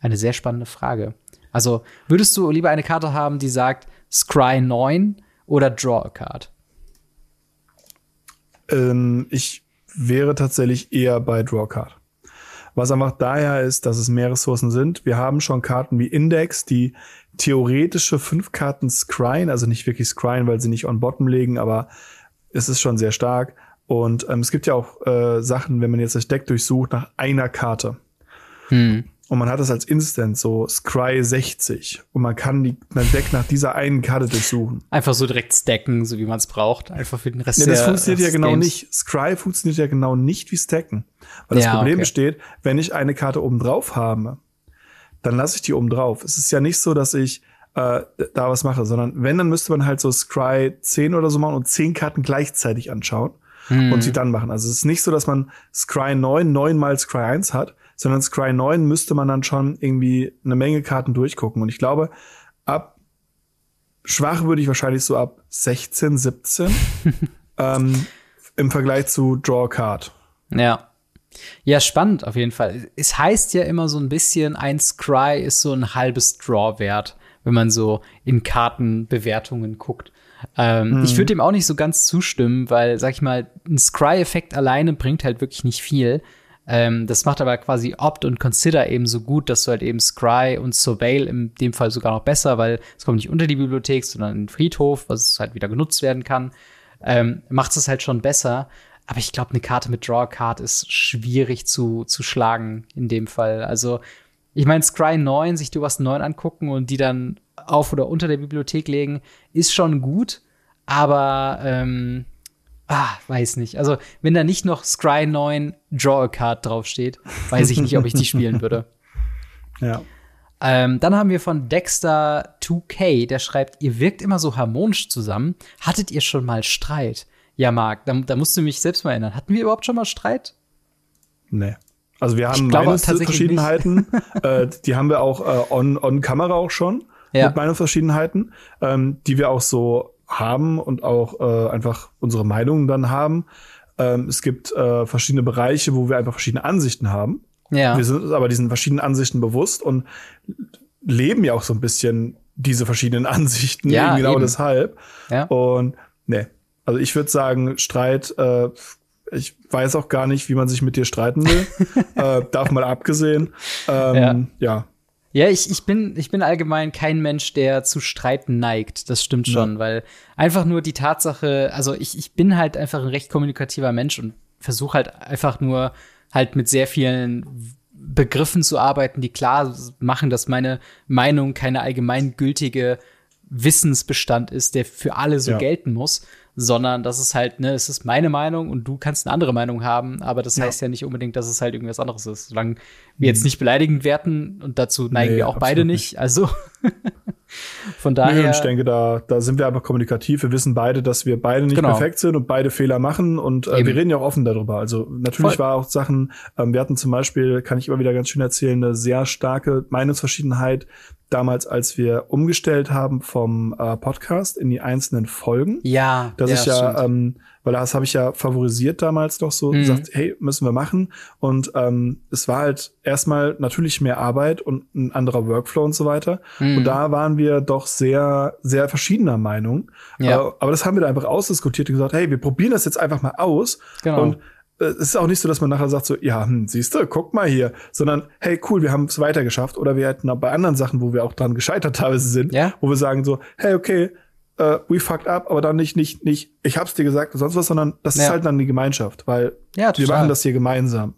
Speaker 2: Eine sehr spannende Frage. Also, würdest du lieber eine Karte haben, die sagt Scry 9 oder Draw a Card?
Speaker 1: Ähm, ich wäre tatsächlich eher bei Drawcard. Was einfach daher ist, dass es mehr Ressourcen sind. Wir haben schon Karten wie Index, die theoretische fünf Karten scryen, also nicht wirklich scryen, weil sie nicht on bottom legen, aber es ist schon sehr stark. Und ähm, es gibt ja auch äh, Sachen, wenn man jetzt das Deck durchsucht, nach einer Karte.
Speaker 2: Hm.
Speaker 1: Und man hat das als Instant, so Scry 60. Und man kann die, mein Deck nach dieser einen Karte durchsuchen.
Speaker 2: Einfach so direkt stacken, so wie man es braucht. Einfach für den Rest
Speaker 1: Nee, das
Speaker 2: der-
Speaker 1: funktioniert ja genau
Speaker 2: Games.
Speaker 1: nicht. Scry funktioniert ja genau nicht wie Stacken. Weil das
Speaker 2: Ja,
Speaker 1: Problem
Speaker 2: okay.
Speaker 1: besteht, wenn ich eine Karte oben drauf habe, dann lasse ich die oben drauf. Es ist ja nicht so, dass ich äh, da was mache, sondern wenn, dann müsste man halt so Scry 10 oder so machen und 10 Karten gleichzeitig anschauen
Speaker 2: Hm.
Speaker 1: und sie dann machen. Also es ist nicht so, dass man Scry 9 neunmal Scry 1 hat, sondern Scry 9 müsste man dann schon irgendwie eine Menge Karten durchgucken. Und ich glaube, ab schwach würde ich wahrscheinlich so ab 16, 17 ähm, im Vergleich zu Draw Card.
Speaker 2: Ja. Ja, spannend auf jeden Fall. Es heißt ja immer so ein bisschen, ein Scry ist so ein halbes Draw wert, wenn man so in Kartenbewertungen guckt. Ähm, Ich würde dem auch nicht so ganz zustimmen, weil, sag ich mal, ein Scry-Effekt alleine bringt halt wirklich nicht viel. Ähm, das macht aber quasi Opt und Consider eben so gut, dass du halt eben Scry und Surveil in dem Fall sogar noch besser, weil es kommt nicht unter die Bibliothek, sondern in den Friedhof, was halt wieder genutzt werden kann ähm, macht es halt schon besser. Aber ich glaube, eine Karte mit Draw Card ist schwierig zu, zu schlagen in dem Fall. Also, ich meine, Scry 9, sich du was 9 angucken und die dann auf oder unter der Bibliothek legen, ist schon gut. Aber, ähm, ah, weiß nicht. Also, wenn da nicht noch Scry 9 Draw a Card draufsteht, weiß ich nicht, ob ich die spielen würde.
Speaker 1: Ja.
Speaker 2: Ähm, dann haben wir von Dexter2K, der schreibt, ihr wirkt immer so harmonisch zusammen. Hattet ihr schon mal Streit? Ja, Marc, da, da musst du mich selbst mal erinnern. Hatten wir überhaupt schon mal Streit?
Speaker 1: Nee. Also wir haben Meinungsverschiedenheiten, äh, die haben wir auch äh, on, on Kamera auch schon ja. mit Meinungsverschiedenheiten, ähm, die wir auch so haben und auch äh, einfach unsere Meinungen dann haben. Ähm, es gibt äh, verschiedene Bereiche, wo wir einfach verschiedene Ansichten haben. Ja. Wir sind uns aber diesen verschiedenen Ansichten bewusst und leben ja auch so ein bisschen diese verschiedenen Ansichten, ja, genau eben. deshalb. Ja. Und ne, also ich würde sagen, Streit, äh, ich weiß auch gar nicht, wie man sich mit dir streiten will. äh, darf mal abgesehen. Ähm, ja. ja.
Speaker 2: Ja, ich, ich, bin, ich bin allgemein kein Mensch, der zu Streiten neigt. Das stimmt schon, ja. weil einfach nur die Tatsache, also ich, ich bin halt einfach ein recht kommunikativer Mensch und versuche halt einfach nur halt mit sehr vielen Begriffen zu arbeiten, die klar machen, dass meine Meinung keine allgemeingültige Wissensbestand ist, der für alle so ja. gelten muss sondern das ist halt, ne, es ist meine Meinung und du kannst eine andere Meinung haben, aber das ja. heißt ja nicht unbedingt, dass es halt irgendwas anderes ist. Solange wir jetzt mhm. nicht beleidigend werten und dazu neigen nee, wir auch beide nicht, also von daher.
Speaker 1: Nee, ich denke, da, da sind wir einfach kommunikativ. Wir wissen beide, dass wir beide nicht genau. perfekt sind und beide Fehler machen und äh, wir reden ja auch offen darüber. Also natürlich Voll. war auch Sachen, ähm, wir hatten zum Beispiel, kann ich immer wieder ganz schön erzählen, eine sehr starke Meinungsverschiedenheit damals, als wir umgestellt haben vom äh, Podcast in die einzelnen Folgen.
Speaker 2: Ja.
Speaker 1: Dass ja, ich ja, ähm, weil das habe ich ja favorisiert damals doch so, mhm. gesagt, hey, müssen wir machen. Und ähm, es war halt erstmal natürlich mehr Arbeit und ein anderer Workflow und so weiter. Mhm. Und da waren wir doch sehr, sehr verschiedener Meinung. Ja. Äh, aber das haben wir da einfach ausdiskutiert und gesagt, hey, wir probieren das jetzt einfach mal aus. Genau. Und es ist auch nicht so, dass man nachher sagt so, ja, hm, siehst du, guck mal hier, sondern hey, cool, wir haben es weitergeschafft oder wir hätten auch bei anderen Sachen, wo wir auch dran gescheitert teilweise sind, ja? wo wir sagen so, hey, okay, uh, we fucked up, aber dann nicht, nicht, nicht, ich hab's dir gesagt und sonst was, sondern das ja. ist halt dann die Gemeinschaft, weil ja, wir machen das hier gemeinsam.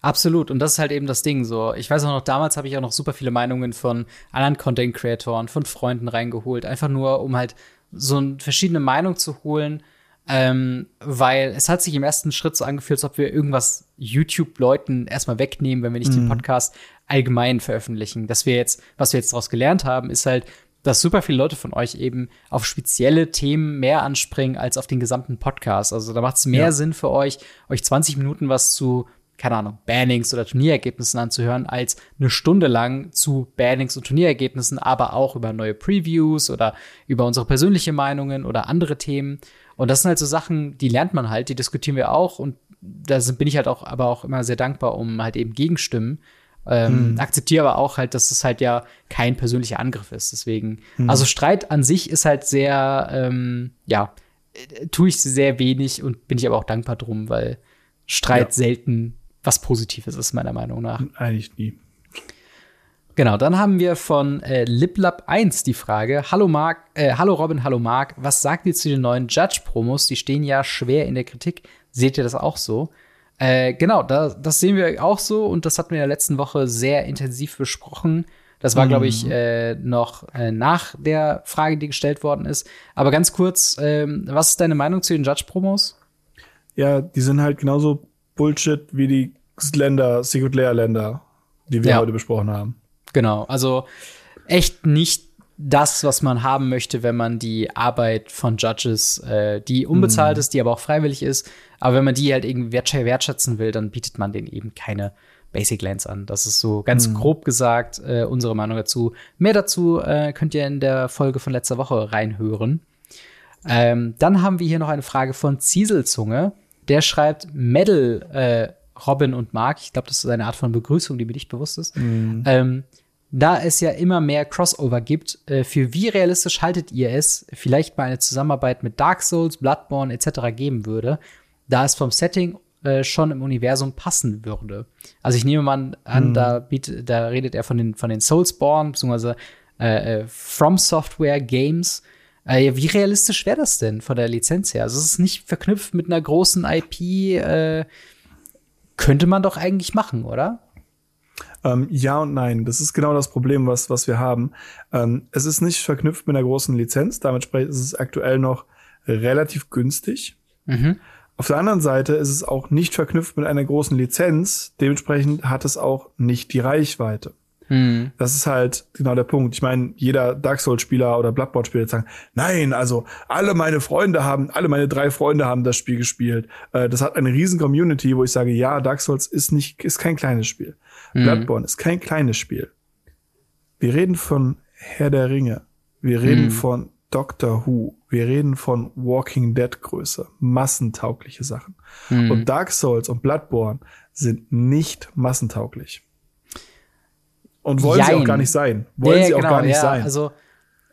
Speaker 2: Absolut. Und das ist halt eben das Ding so. Ich weiß auch noch, damals habe ich auch noch super viele Meinungen von anderen Content-Creatoren, von Freunden reingeholt. Einfach nur, um halt so eine verschiedene Meinung zu holen, ähm, weil es hat sich im ersten Schritt so angefühlt, als ob wir irgendwas YouTube-Leuten erstmal wegnehmen, wenn wir nicht mhm. den Podcast allgemein veröffentlichen. Dass wir jetzt, was wir jetzt daraus gelernt haben, ist halt, dass super viele Leute von euch eben auf spezielle Themen mehr anspringen als auf den gesamten Podcast. Also da macht es mehr ja. Sinn für euch, euch 20 Minuten was zu, keine Ahnung, Bannings oder Turnierergebnissen anzuhören, als eine Stunde lang zu Bannings und Turnierergebnissen, aber auch über neue Previews oder über unsere persönliche Meinungen oder andere Themen. Und das sind halt so Sachen, die lernt man halt, die diskutieren wir auch und da bin ich halt auch, aber auch immer sehr dankbar um halt eben Gegenstimmen. Ähm, hm. Akzeptiere aber auch halt, dass es halt ja kein persönlicher Angriff ist. Deswegen, hm. also Streit an sich ist halt sehr, ähm, ja, tue ich sehr wenig und bin ich aber auch dankbar drum, weil Streit ja. selten was Positives ist, meiner Meinung nach.
Speaker 1: Eigentlich nie.
Speaker 2: Genau, dann haben wir von äh, LibLab1 die Frage: Hallo Marc, äh, hallo Robin, hallo Marc, was sagt ihr zu den neuen Judge-Promos? Die stehen ja schwer in der Kritik. Seht ihr das auch so? Äh, genau, da, das sehen wir auch so und das hatten wir in der letzten Woche sehr intensiv besprochen. Das war, mhm. glaube ich, äh, noch äh, nach der Frage, die gestellt worden ist. Aber ganz kurz, ähm, was ist deine Meinung zu den Judge-Promos?
Speaker 1: Ja, die sind halt genauso Bullshit wie die Länder, Secret Layer Länder, die wir ja. heute besprochen haben.
Speaker 2: Genau, also echt nicht das, was man haben möchte, wenn man die Arbeit von Judges, äh, die unbezahlt mhm. ist, die aber auch freiwillig ist, aber wenn man die halt irgendwie wertschätzen will, dann bietet man denen eben keine Basic Lands an. Das ist so ganz mhm. grob gesagt äh, unsere Meinung dazu. Mehr dazu äh, könnt ihr in der Folge von letzter Woche reinhören. Ähm, dann haben wir hier noch eine Frage von Zieselzunge. Der schreibt Medal äh, Robin und Mark. Ich glaube, das ist eine Art von Begrüßung, die mir nicht bewusst ist. Mhm. Ähm, da es ja immer mehr Crossover gibt, äh, für wie realistisch haltet ihr es, vielleicht mal eine Zusammenarbeit mit Dark Souls, Bloodborne etc. geben würde, da es vom Setting äh, schon im Universum passen würde? Also ich nehme mal an, mhm. da, bietet, da redet er von den, von den Soulsborne, beziehungsweise äh, äh From Software Games. Äh, wie realistisch wäre das denn von der Lizenz her? Also es ist nicht verknüpft mit einer großen IP, äh, könnte man doch eigentlich machen, oder?
Speaker 1: Ähm, ja und nein. Das ist genau das Problem, was, was wir haben. Ähm, es ist nicht verknüpft mit einer großen Lizenz. Damit ist es aktuell noch relativ günstig. Mhm. Auf der anderen Seite ist es auch nicht verknüpft mit einer großen Lizenz. Dementsprechend hat es auch nicht die Reichweite. Mhm. Das ist halt genau der Punkt. Ich meine, jeder Dark Souls-Spieler oder Bloodborne-Spieler sagen, nein, also alle meine Freunde haben, alle meine drei Freunde haben das Spiel gespielt. Äh, das hat eine riesen Community, wo ich sage, ja, Dark Souls ist nicht, ist kein kleines Spiel. Mhm. Bloodborne ist kein kleines Spiel. Wir reden von Herr der Ringe. Wir reden mhm. von Doctor Who. Wir reden von Walking Dead Größe. Massentaugliche Sachen. Mhm. Und Dark Souls und Bloodborne sind nicht massentauglich. Und wollen Jein. sie auch gar nicht sein. Wollen ja, sie auch genau, gar nicht ja. sein.
Speaker 2: Also,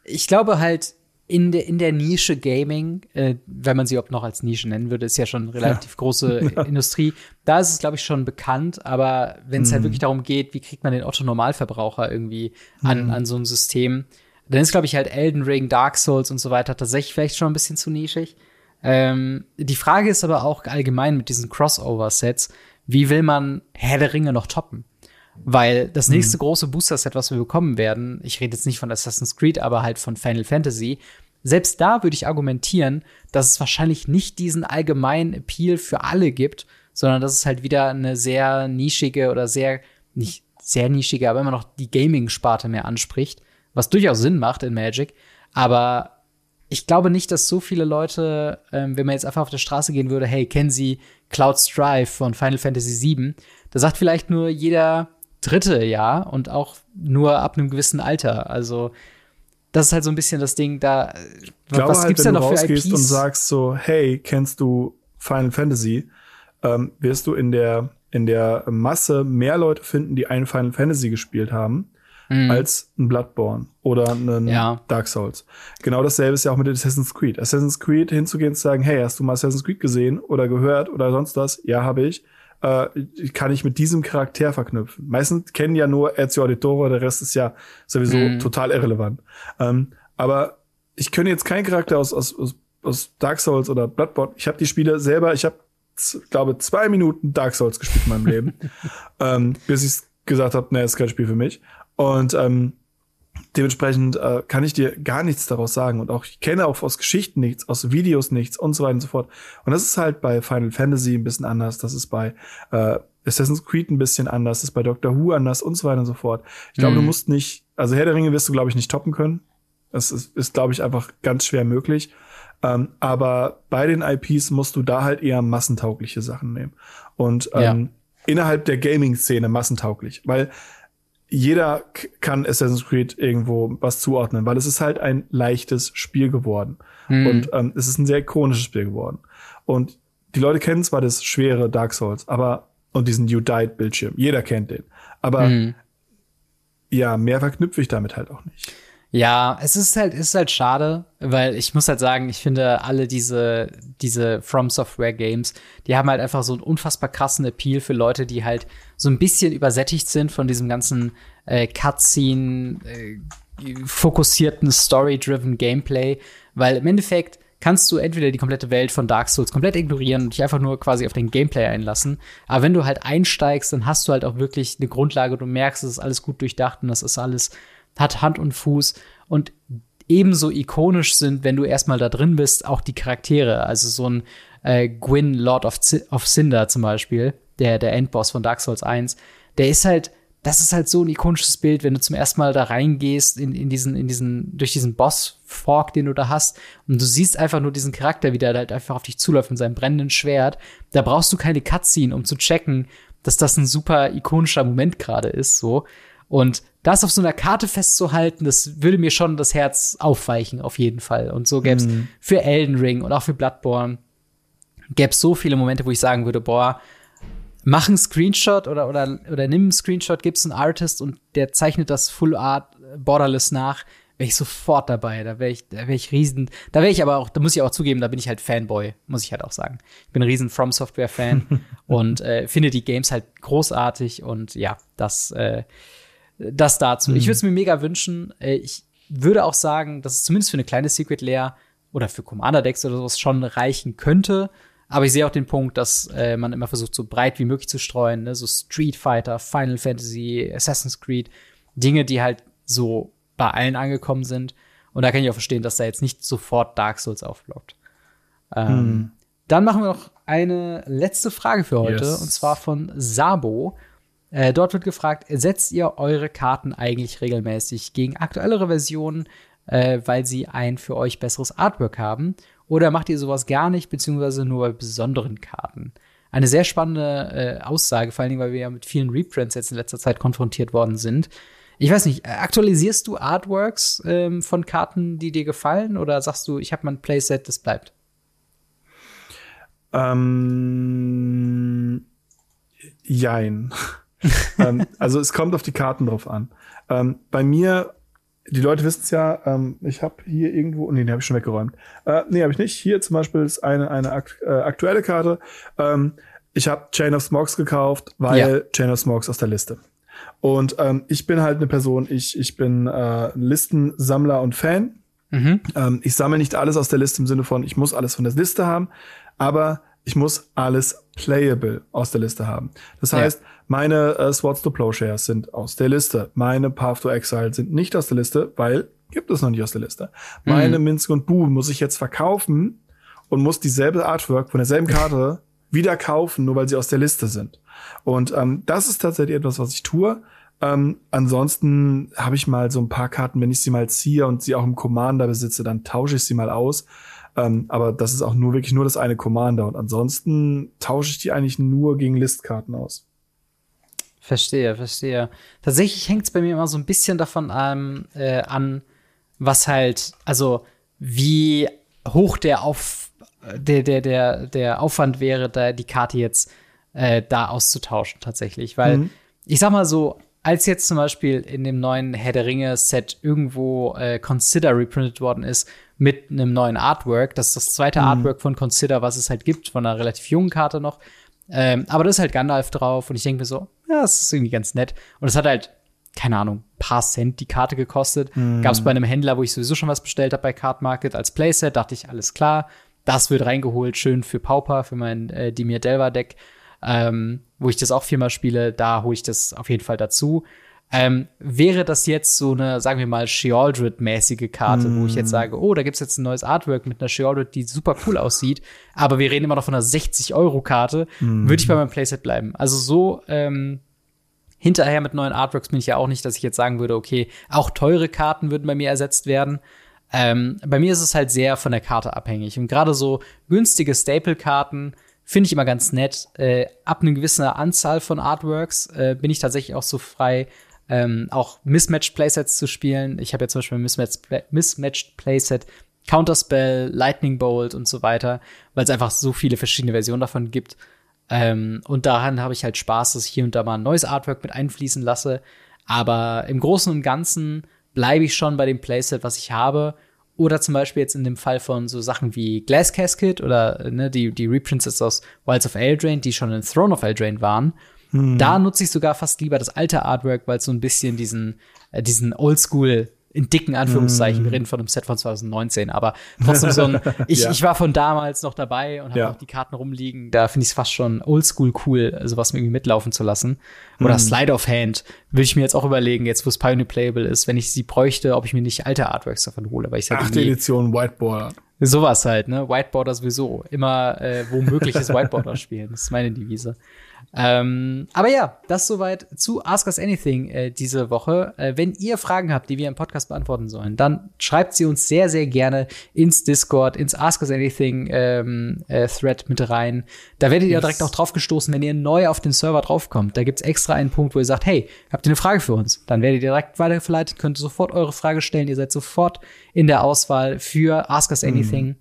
Speaker 2: ich glaube halt, in der, in der Nische Gaming, äh, wenn man sie überhaupt noch als Nische nennen würde, ist ja schon relativ ja. große Industrie. Da ist es, glaube ich, schon bekannt, aber wenn es halt mhm. wirklich darum geht, wie kriegt man den Otto-Normalverbraucher irgendwie an, mm. an so ein System, dann ist, glaube ich, halt Elden Ring, Dark Souls und so weiter tatsächlich vielleicht schon ein bisschen zu nischig. Ähm, die Frage ist aber auch allgemein mit diesen Crossover-Sets, wie will man Herr der Ringe noch toppen? Weil das mhm. nächste mhm. große Booster-Set, was wir bekommen werden, ich rede jetzt nicht von Assassin's Creed, aber halt von Final Fantasy, selbst da würde ich argumentieren, dass es wahrscheinlich nicht diesen allgemeinen Appeal für alle gibt, sondern dass es halt wieder eine sehr nischige oder sehr, nicht sehr nischige, aber immer noch die Gaming-Sparte mehr anspricht, was durchaus Sinn macht in Magic. Aber ich glaube nicht, dass so viele Leute, ähm, wenn man jetzt einfach auf der Straße gehen würde, hey, kennen Sie Cloud Strife von Final Fantasy VII? Da sagt vielleicht nur jeder dritte Jahr und auch nur ab einem gewissen Alter. Also das ist halt so ein bisschen das Ding, da
Speaker 1: glaube was halt, gibt's wenn da noch du für IPs? und sagst so, hey, kennst du Final Fantasy? Ähm, wirst du in der in der Masse mehr Leute finden, die einen Final Fantasy gespielt haben, mhm. als ein Bloodborne oder einen ja. Dark Souls. Genau dasselbe ist ja auch mit Assassin's Creed. Assassin's Creed hinzugehen und zu sagen, hey, hast du mal Assassin's Creed gesehen oder gehört oder sonst was? Ja, habe ich äh, kann ich mit diesem Charakter verknüpfen. Meistens kennen ja nur Ezio Auditore, der Rest ist ja sowieso mhm. total irrelevant. Ähm, aber ich könnte jetzt keinen Charakter aus, aus, aus, aus Dark Souls oder Bloodborne. Ich habe die Spiele selber, ich habe, glaube zwei Minuten Dark Souls gespielt in meinem Leben, ähm, bis ich gesagt habe, nee, ist kein Spiel für mich. Und ähm, Dementsprechend äh, kann ich dir gar nichts daraus sagen und auch ich kenne auch aus Geschichten nichts, aus Videos nichts und so weiter und so fort. Und das ist halt bei Final Fantasy ein bisschen anders, das ist bei äh, Assassin's Creed ein bisschen anders, das ist bei Doctor Who anders und so weiter und so fort. Ich glaube, mhm. du musst nicht, also Herr der Ringe wirst du, glaube ich, nicht toppen können. Das ist, ist glaube ich, einfach ganz schwer möglich. Ähm, aber bei den IPs musst du da halt eher massentaugliche Sachen nehmen. Und ähm, ja. innerhalb der Gaming-Szene massentauglich. Weil jeder kann Assassin's Creed irgendwo was zuordnen, weil es ist halt ein leichtes Spiel geworden. Mhm. Und ähm, es ist ein sehr ikonisches Spiel geworden. Und die Leute kennen zwar das schwere Dark Souls, aber und diesen You Died Bildschirm. Jeder kennt den. Aber mhm. ja, mehr verknüpfe ich damit halt auch nicht.
Speaker 2: Ja, es ist halt, ist halt schade, weil ich muss halt sagen, ich finde alle diese, diese From Software Games, die haben halt einfach so einen unfassbar krassen Appeal für Leute, die halt so ein bisschen übersättigt sind von diesem ganzen äh, Cutscene, äh, fokussierten, story-driven Gameplay, weil im Endeffekt kannst du entweder die komplette Welt von Dark Souls komplett ignorieren und dich einfach nur quasi auf den Gameplay einlassen. Aber wenn du halt einsteigst, dann hast du halt auch wirklich eine Grundlage. Du merkst, es ist alles gut durchdacht und das ist alles hat Hand und Fuß und ebenso ikonisch sind, wenn du erstmal da drin bist, auch die Charaktere. Also so ein äh, Gwyn Lord of, of Cinder zum Beispiel, der, der Endboss von Dark Souls 1, der ist halt, das ist halt so ein ikonisches Bild, wenn du zum ersten Mal da reingehst in, in diesen, in diesen, durch diesen Boss-Fork, den du da hast, und du siehst einfach nur diesen Charakter, wie der halt einfach auf dich zuläuft mit seinem brennenden Schwert. Da brauchst du keine Cutscene, um zu checken, dass das ein super ikonischer Moment gerade ist, so. Und das auf so einer Karte festzuhalten, das würde mir schon das Herz aufweichen, auf jeden Fall. Und so gäbe es mhm. für Elden Ring und auch für Bloodborne gäbe es so viele Momente, wo ich sagen würde, boah, mach einen Screenshot oder, oder, oder nimm einen Screenshot, gib's einen Artist und der zeichnet das Full Art Borderless nach, wäre ich sofort dabei. Da wäre ich, da wäre ich riesen, da wäre ich aber auch, da muss ich auch zugeben, da bin ich halt Fanboy, muss ich halt auch sagen. Ich bin ein riesen From Software Fan und äh, finde die Games halt großartig und ja, das äh, das dazu. Mhm. Ich würde es mir mega wünschen. Äh, ich würde auch sagen, dass es zumindest für eine kleine Secret Lair oder für Commander Decks oder sowas schon reichen könnte. Aber ich sehe auch den Punkt, dass äh, man immer versucht, so breit wie möglich zu streuen. Ne? So Street Fighter, Final Fantasy, Assassin's Creed. Dinge, die halt so bei allen angekommen sind. Und da kann ich auch verstehen, dass da jetzt nicht sofort Dark Souls aufploppt. Ähm, hm. Dann machen wir noch eine letzte Frage für heute. Yes. Und zwar von Sabo. Äh, dort wird gefragt, setzt ihr eure Karten eigentlich regelmäßig gegen aktuellere Versionen, äh, weil sie ein für euch besseres Artwork haben? Oder macht ihr sowas gar nicht, beziehungsweise nur bei besonderen Karten? Eine sehr spannende äh, Aussage, vor allen Dingen, weil wir ja mit vielen Reprints jetzt in letzter Zeit konfrontiert worden sind. Ich weiß nicht, aktualisierst du Artworks ähm, von Karten, die dir gefallen, oder sagst du, ich habe mein Playset, das bleibt?
Speaker 1: Ähm, jein. ähm, also es kommt auf die Karten drauf an. Ähm, bei mir, die Leute wissen es ja, ähm, ich habe hier irgendwo, nee, den habe ich schon weggeräumt. Äh, nee, habe ich nicht. Hier zum Beispiel ist eine, eine akt, äh, aktuelle Karte. Ähm, ich habe Chain of Smogs gekauft, weil ja. Chain of Smogs aus der Liste. Und ähm, ich bin halt eine Person, ich, ich bin äh, Listensammler und Fan. Mhm. Ähm, ich sammle nicht alles aus der Liste im Sinne von, ich muss alles von der Liste haben, aber ich muss alles playable aus der Liste haben. Das heißt, ja. Meine äh, Swords to Plowshares sind aus der Liste. Meine Path to Exile sind nicht aus der Liste, weil gibt es noch nicht aus der Liste. Mhm. Meine Minsk und Bu muss ich jetzt verkaufen und muss dieselbe Artwork von derselben Karte wieder kaufen, nur weil sie aus der Liste sind. Und ähm, das ist tatsächlich etwas, was ich tue. Ähm, ansonsten habe ich mal so ein paar Karten, wenn ich sie mal ziehe und sie auch im Commander besitze, dann tausche ich sie mal aus. Ähm, aber das ist auch nur wirklich nur das eine Commander. Und ansonsten tausche ich die eigentlich nur gegen Listkarten aus.
Speaker 2: Verstehe, verstehe. Tatsächlich hängt es bei mir immer so ein bisschen davon ähm, äh, an, was halt, also wie hoch der Auf, der, der, der, der Aufwand wäre, da die Karte jetzt äh, da auszutauschen, tatsächlich. Weil, mhm. ich sag mal so, als jetzt zum Beispiel in dem neuen Herr der Ringe-Set irgendwo äh, Consider reprintet worden ist mit einem neuen Artwork. Das ist das zweite mhm. Artwork von Consider, was es halt gibt, von einer relativ jungen Karte noch. Ähm, aber da ist halt Gandalf drauf und ich denke mir so, ja, das ist irgendwie ganz nett. Und es hat halt, keine Ahnung, paar Cent die Karte gekostet. Mhm. Gab es bei einem Händler, wo ich sowieso schon was bestellt habe bei Card Market als Playset, dachte ich, alles klar. Das wird reingeholt, schön für Pauper, für mein äh, Dimir Delva Deck, ähm, wo ich das auch viermal spiele. Da hole ich das auf jeden Fall dazu. Ähm, wäre das jetzt so eine, sagen wir mal, Shealdred-mäßige Karte, mm. wo ich jetzt mm. sage, oh, da gibt's jetzt ein neues Artwork mit einer Shealdred, die super cool aussieht, aber wir reden immer noch von einer 60-Euro-Karte, mm. würde ich bei meinem Playset bleiben. Also so ähm, hinterher mit neuen Artworks bin ich ja auch nicht, dass ich jetzt sagen würde, okay, auch teure Karten würden bei mir ersetzt werden. Ähm, bei mir ist es halt sehr von der Karte abhängig. Und gerade so günstige Staple-Karten finde ich immer ganz nett. Äh, ab einer gewissen Anzahl von Artworks äh, bin ich tatsächlich auch so frei, ähm, auch Mismatched Playsets zu spielen. Ich habe ja zum Beispiel ein Mismatched, Play Mismatched Playset, Counterspell, Lightning Bolt und so weiter, weil es einfach so viele verschiedene Versionen davon gibt. Ähm, und daran habe ich halt Spaß, dass ich hier und da mal ein neues Artwork mit einfließen lasse. Aber im Großen und Ganzen bleibe ich schon bei dem Playset, was ich habe. Oder zum Beispiel jetzt in dem Fall von so Sachen wie Glass Casket oder ne, die, die Reprints aus Wilds of Eldraine, die schon in Throne of Eldraine waren. Hm. Da nutze ich sogar fast lieber das alte Artwork, weil es so ein bisschen diesen, äh, diesen Oldschool in dicken Anführungszeichen, mm. wir reden von einem Set von 2019, aber trotzdem so ein, ich, ja. ich war von damals noch dabei und habe ja. auch die Karten rumliegen, da finde ich es fast schon oldschool cool, sowas irgendwie mitlaufen zu lassen. Oder mm. Slide of Hand, würde ich mir jetzt auch überlegen, jetzt wo es Pioneer Playable ist, wenn ich sie bräuchte, ob ich mir nicht alte Artworks davon hole, weil ich
Speaker 1: halt Achte Edition Whiteboarder.
Speaker 2: Sowas halt, ne? Whiteboarder sowieso. Immer äh, wo möglich ist Whiteboarder spielen. Das ist meine Devise. Ähm, aber ja, das soweit zu Ask Us Anything äh, diese Woche. Äh, wenn ihr Fragen habt, die wir im Podcast beantworten sollen, dann schreibt sie uns sehr, sehr gerne ins Discord, ins Ask Us Anything ähm, äh, Thread mit rein. Da werdet ihr yes. direkt auch drauf gestoßen, wenn ihr neu auf den Server draufkommt. Da gibt's extra einen Punkt, wo ihr sagt, hey, habt ihr eine Frage für uns? Dann werdet ihr direkt weiterverleitet, könnt sofort eure Frage stellen. Ihr seid sofort in der Auswahl für Ask Us Anything. Mm.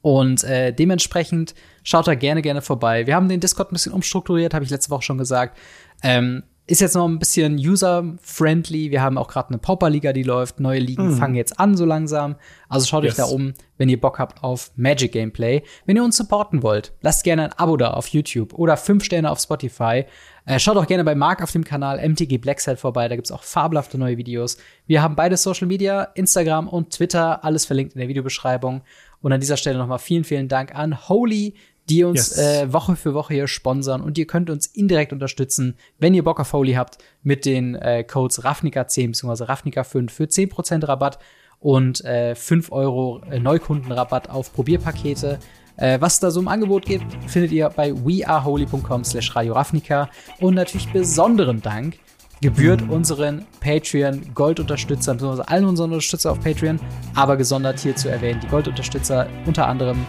Speaker 2: Und äh, dementsprechend schaut da gerne, gerne vorbei. Wir haben den Discord ein bisschen umstrukturiert, habe ich letzte Woche schon gesagt. Ähm, ist jetzt noch ein bisschen user-friendly. Wir haben auch gerade eine Pauper-Liga, die läuft. Neue Ligen mhm. fangen jetzt an so langsam. Also schaut yes. euch da um, wenn ihr Bock habt auf Magic Gameplay. Wenn ihr uns supporten wollt, lasst gerne ein Abo da auf YouTube oder fünf Sterne auf Spotify. Äh, schaut auch gerne bei Marc auf dem Kanal MTG Blackset vorbei. Da gibt's auch fabelhafte neue Videos. Wir haben beide Social Media, Instagram und Twitter. Alles verlinkt in der Videobeschreibung. Und an dieser Stelle nochmal vielen, vielen Dank an Holy, die uns yes. äh, Woche für Woche hier sponsern. Und ihr könnt uns indirekt unterstützen, wenn ihr Bock auf Holy habt, mit den äh, Codes Ravnica10 bzw. Ravnica5 für 10% Rabatt und äh, 5 Euro äh, Neukundenrabatt auf Probierpakete. Äh, was da so im Angebot gibt, findet ihr bei weareholy.com slash Radio Ravnica. Und natürlich besonderen Dank gebührt unseren Patreon Goldunterstützern, beziehungsweise allen unseren Unterstützer auf Patreon, aber gesondert hier zu erwähnen, die Goldunterstützer unter anderem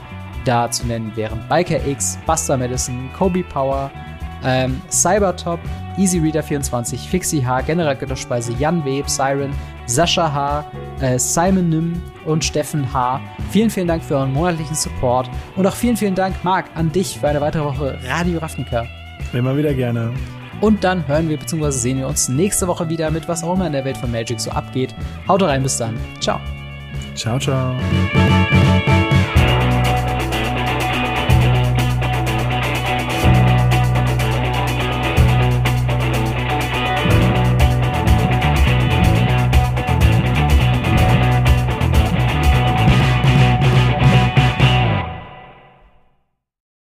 Speaker 2: da zu nennen wären Biker X, Buster Madison, Kobe Power, ähm, Cybertop, EasyReader24, Fixie H, General Götterspeise, Jan Web, Siren, Sascha H., äh, Simon Nim und Steffen H. Vielen, vielen Dank für euren monatlichen Support und auch vielen, vielen Dank, Marc, an dich für eine weitere Woche Radio Ravnica.
Speaker 1: Immer wieder gerne.
Speaker 2: Und dann hören wir bzw. sehen wir uns nächste Woche wieder mit was auch immer in der Welt von Magic so abgeht. Haut rein, bis dann. Ciao.
Speaker 1: Ciao, ciao.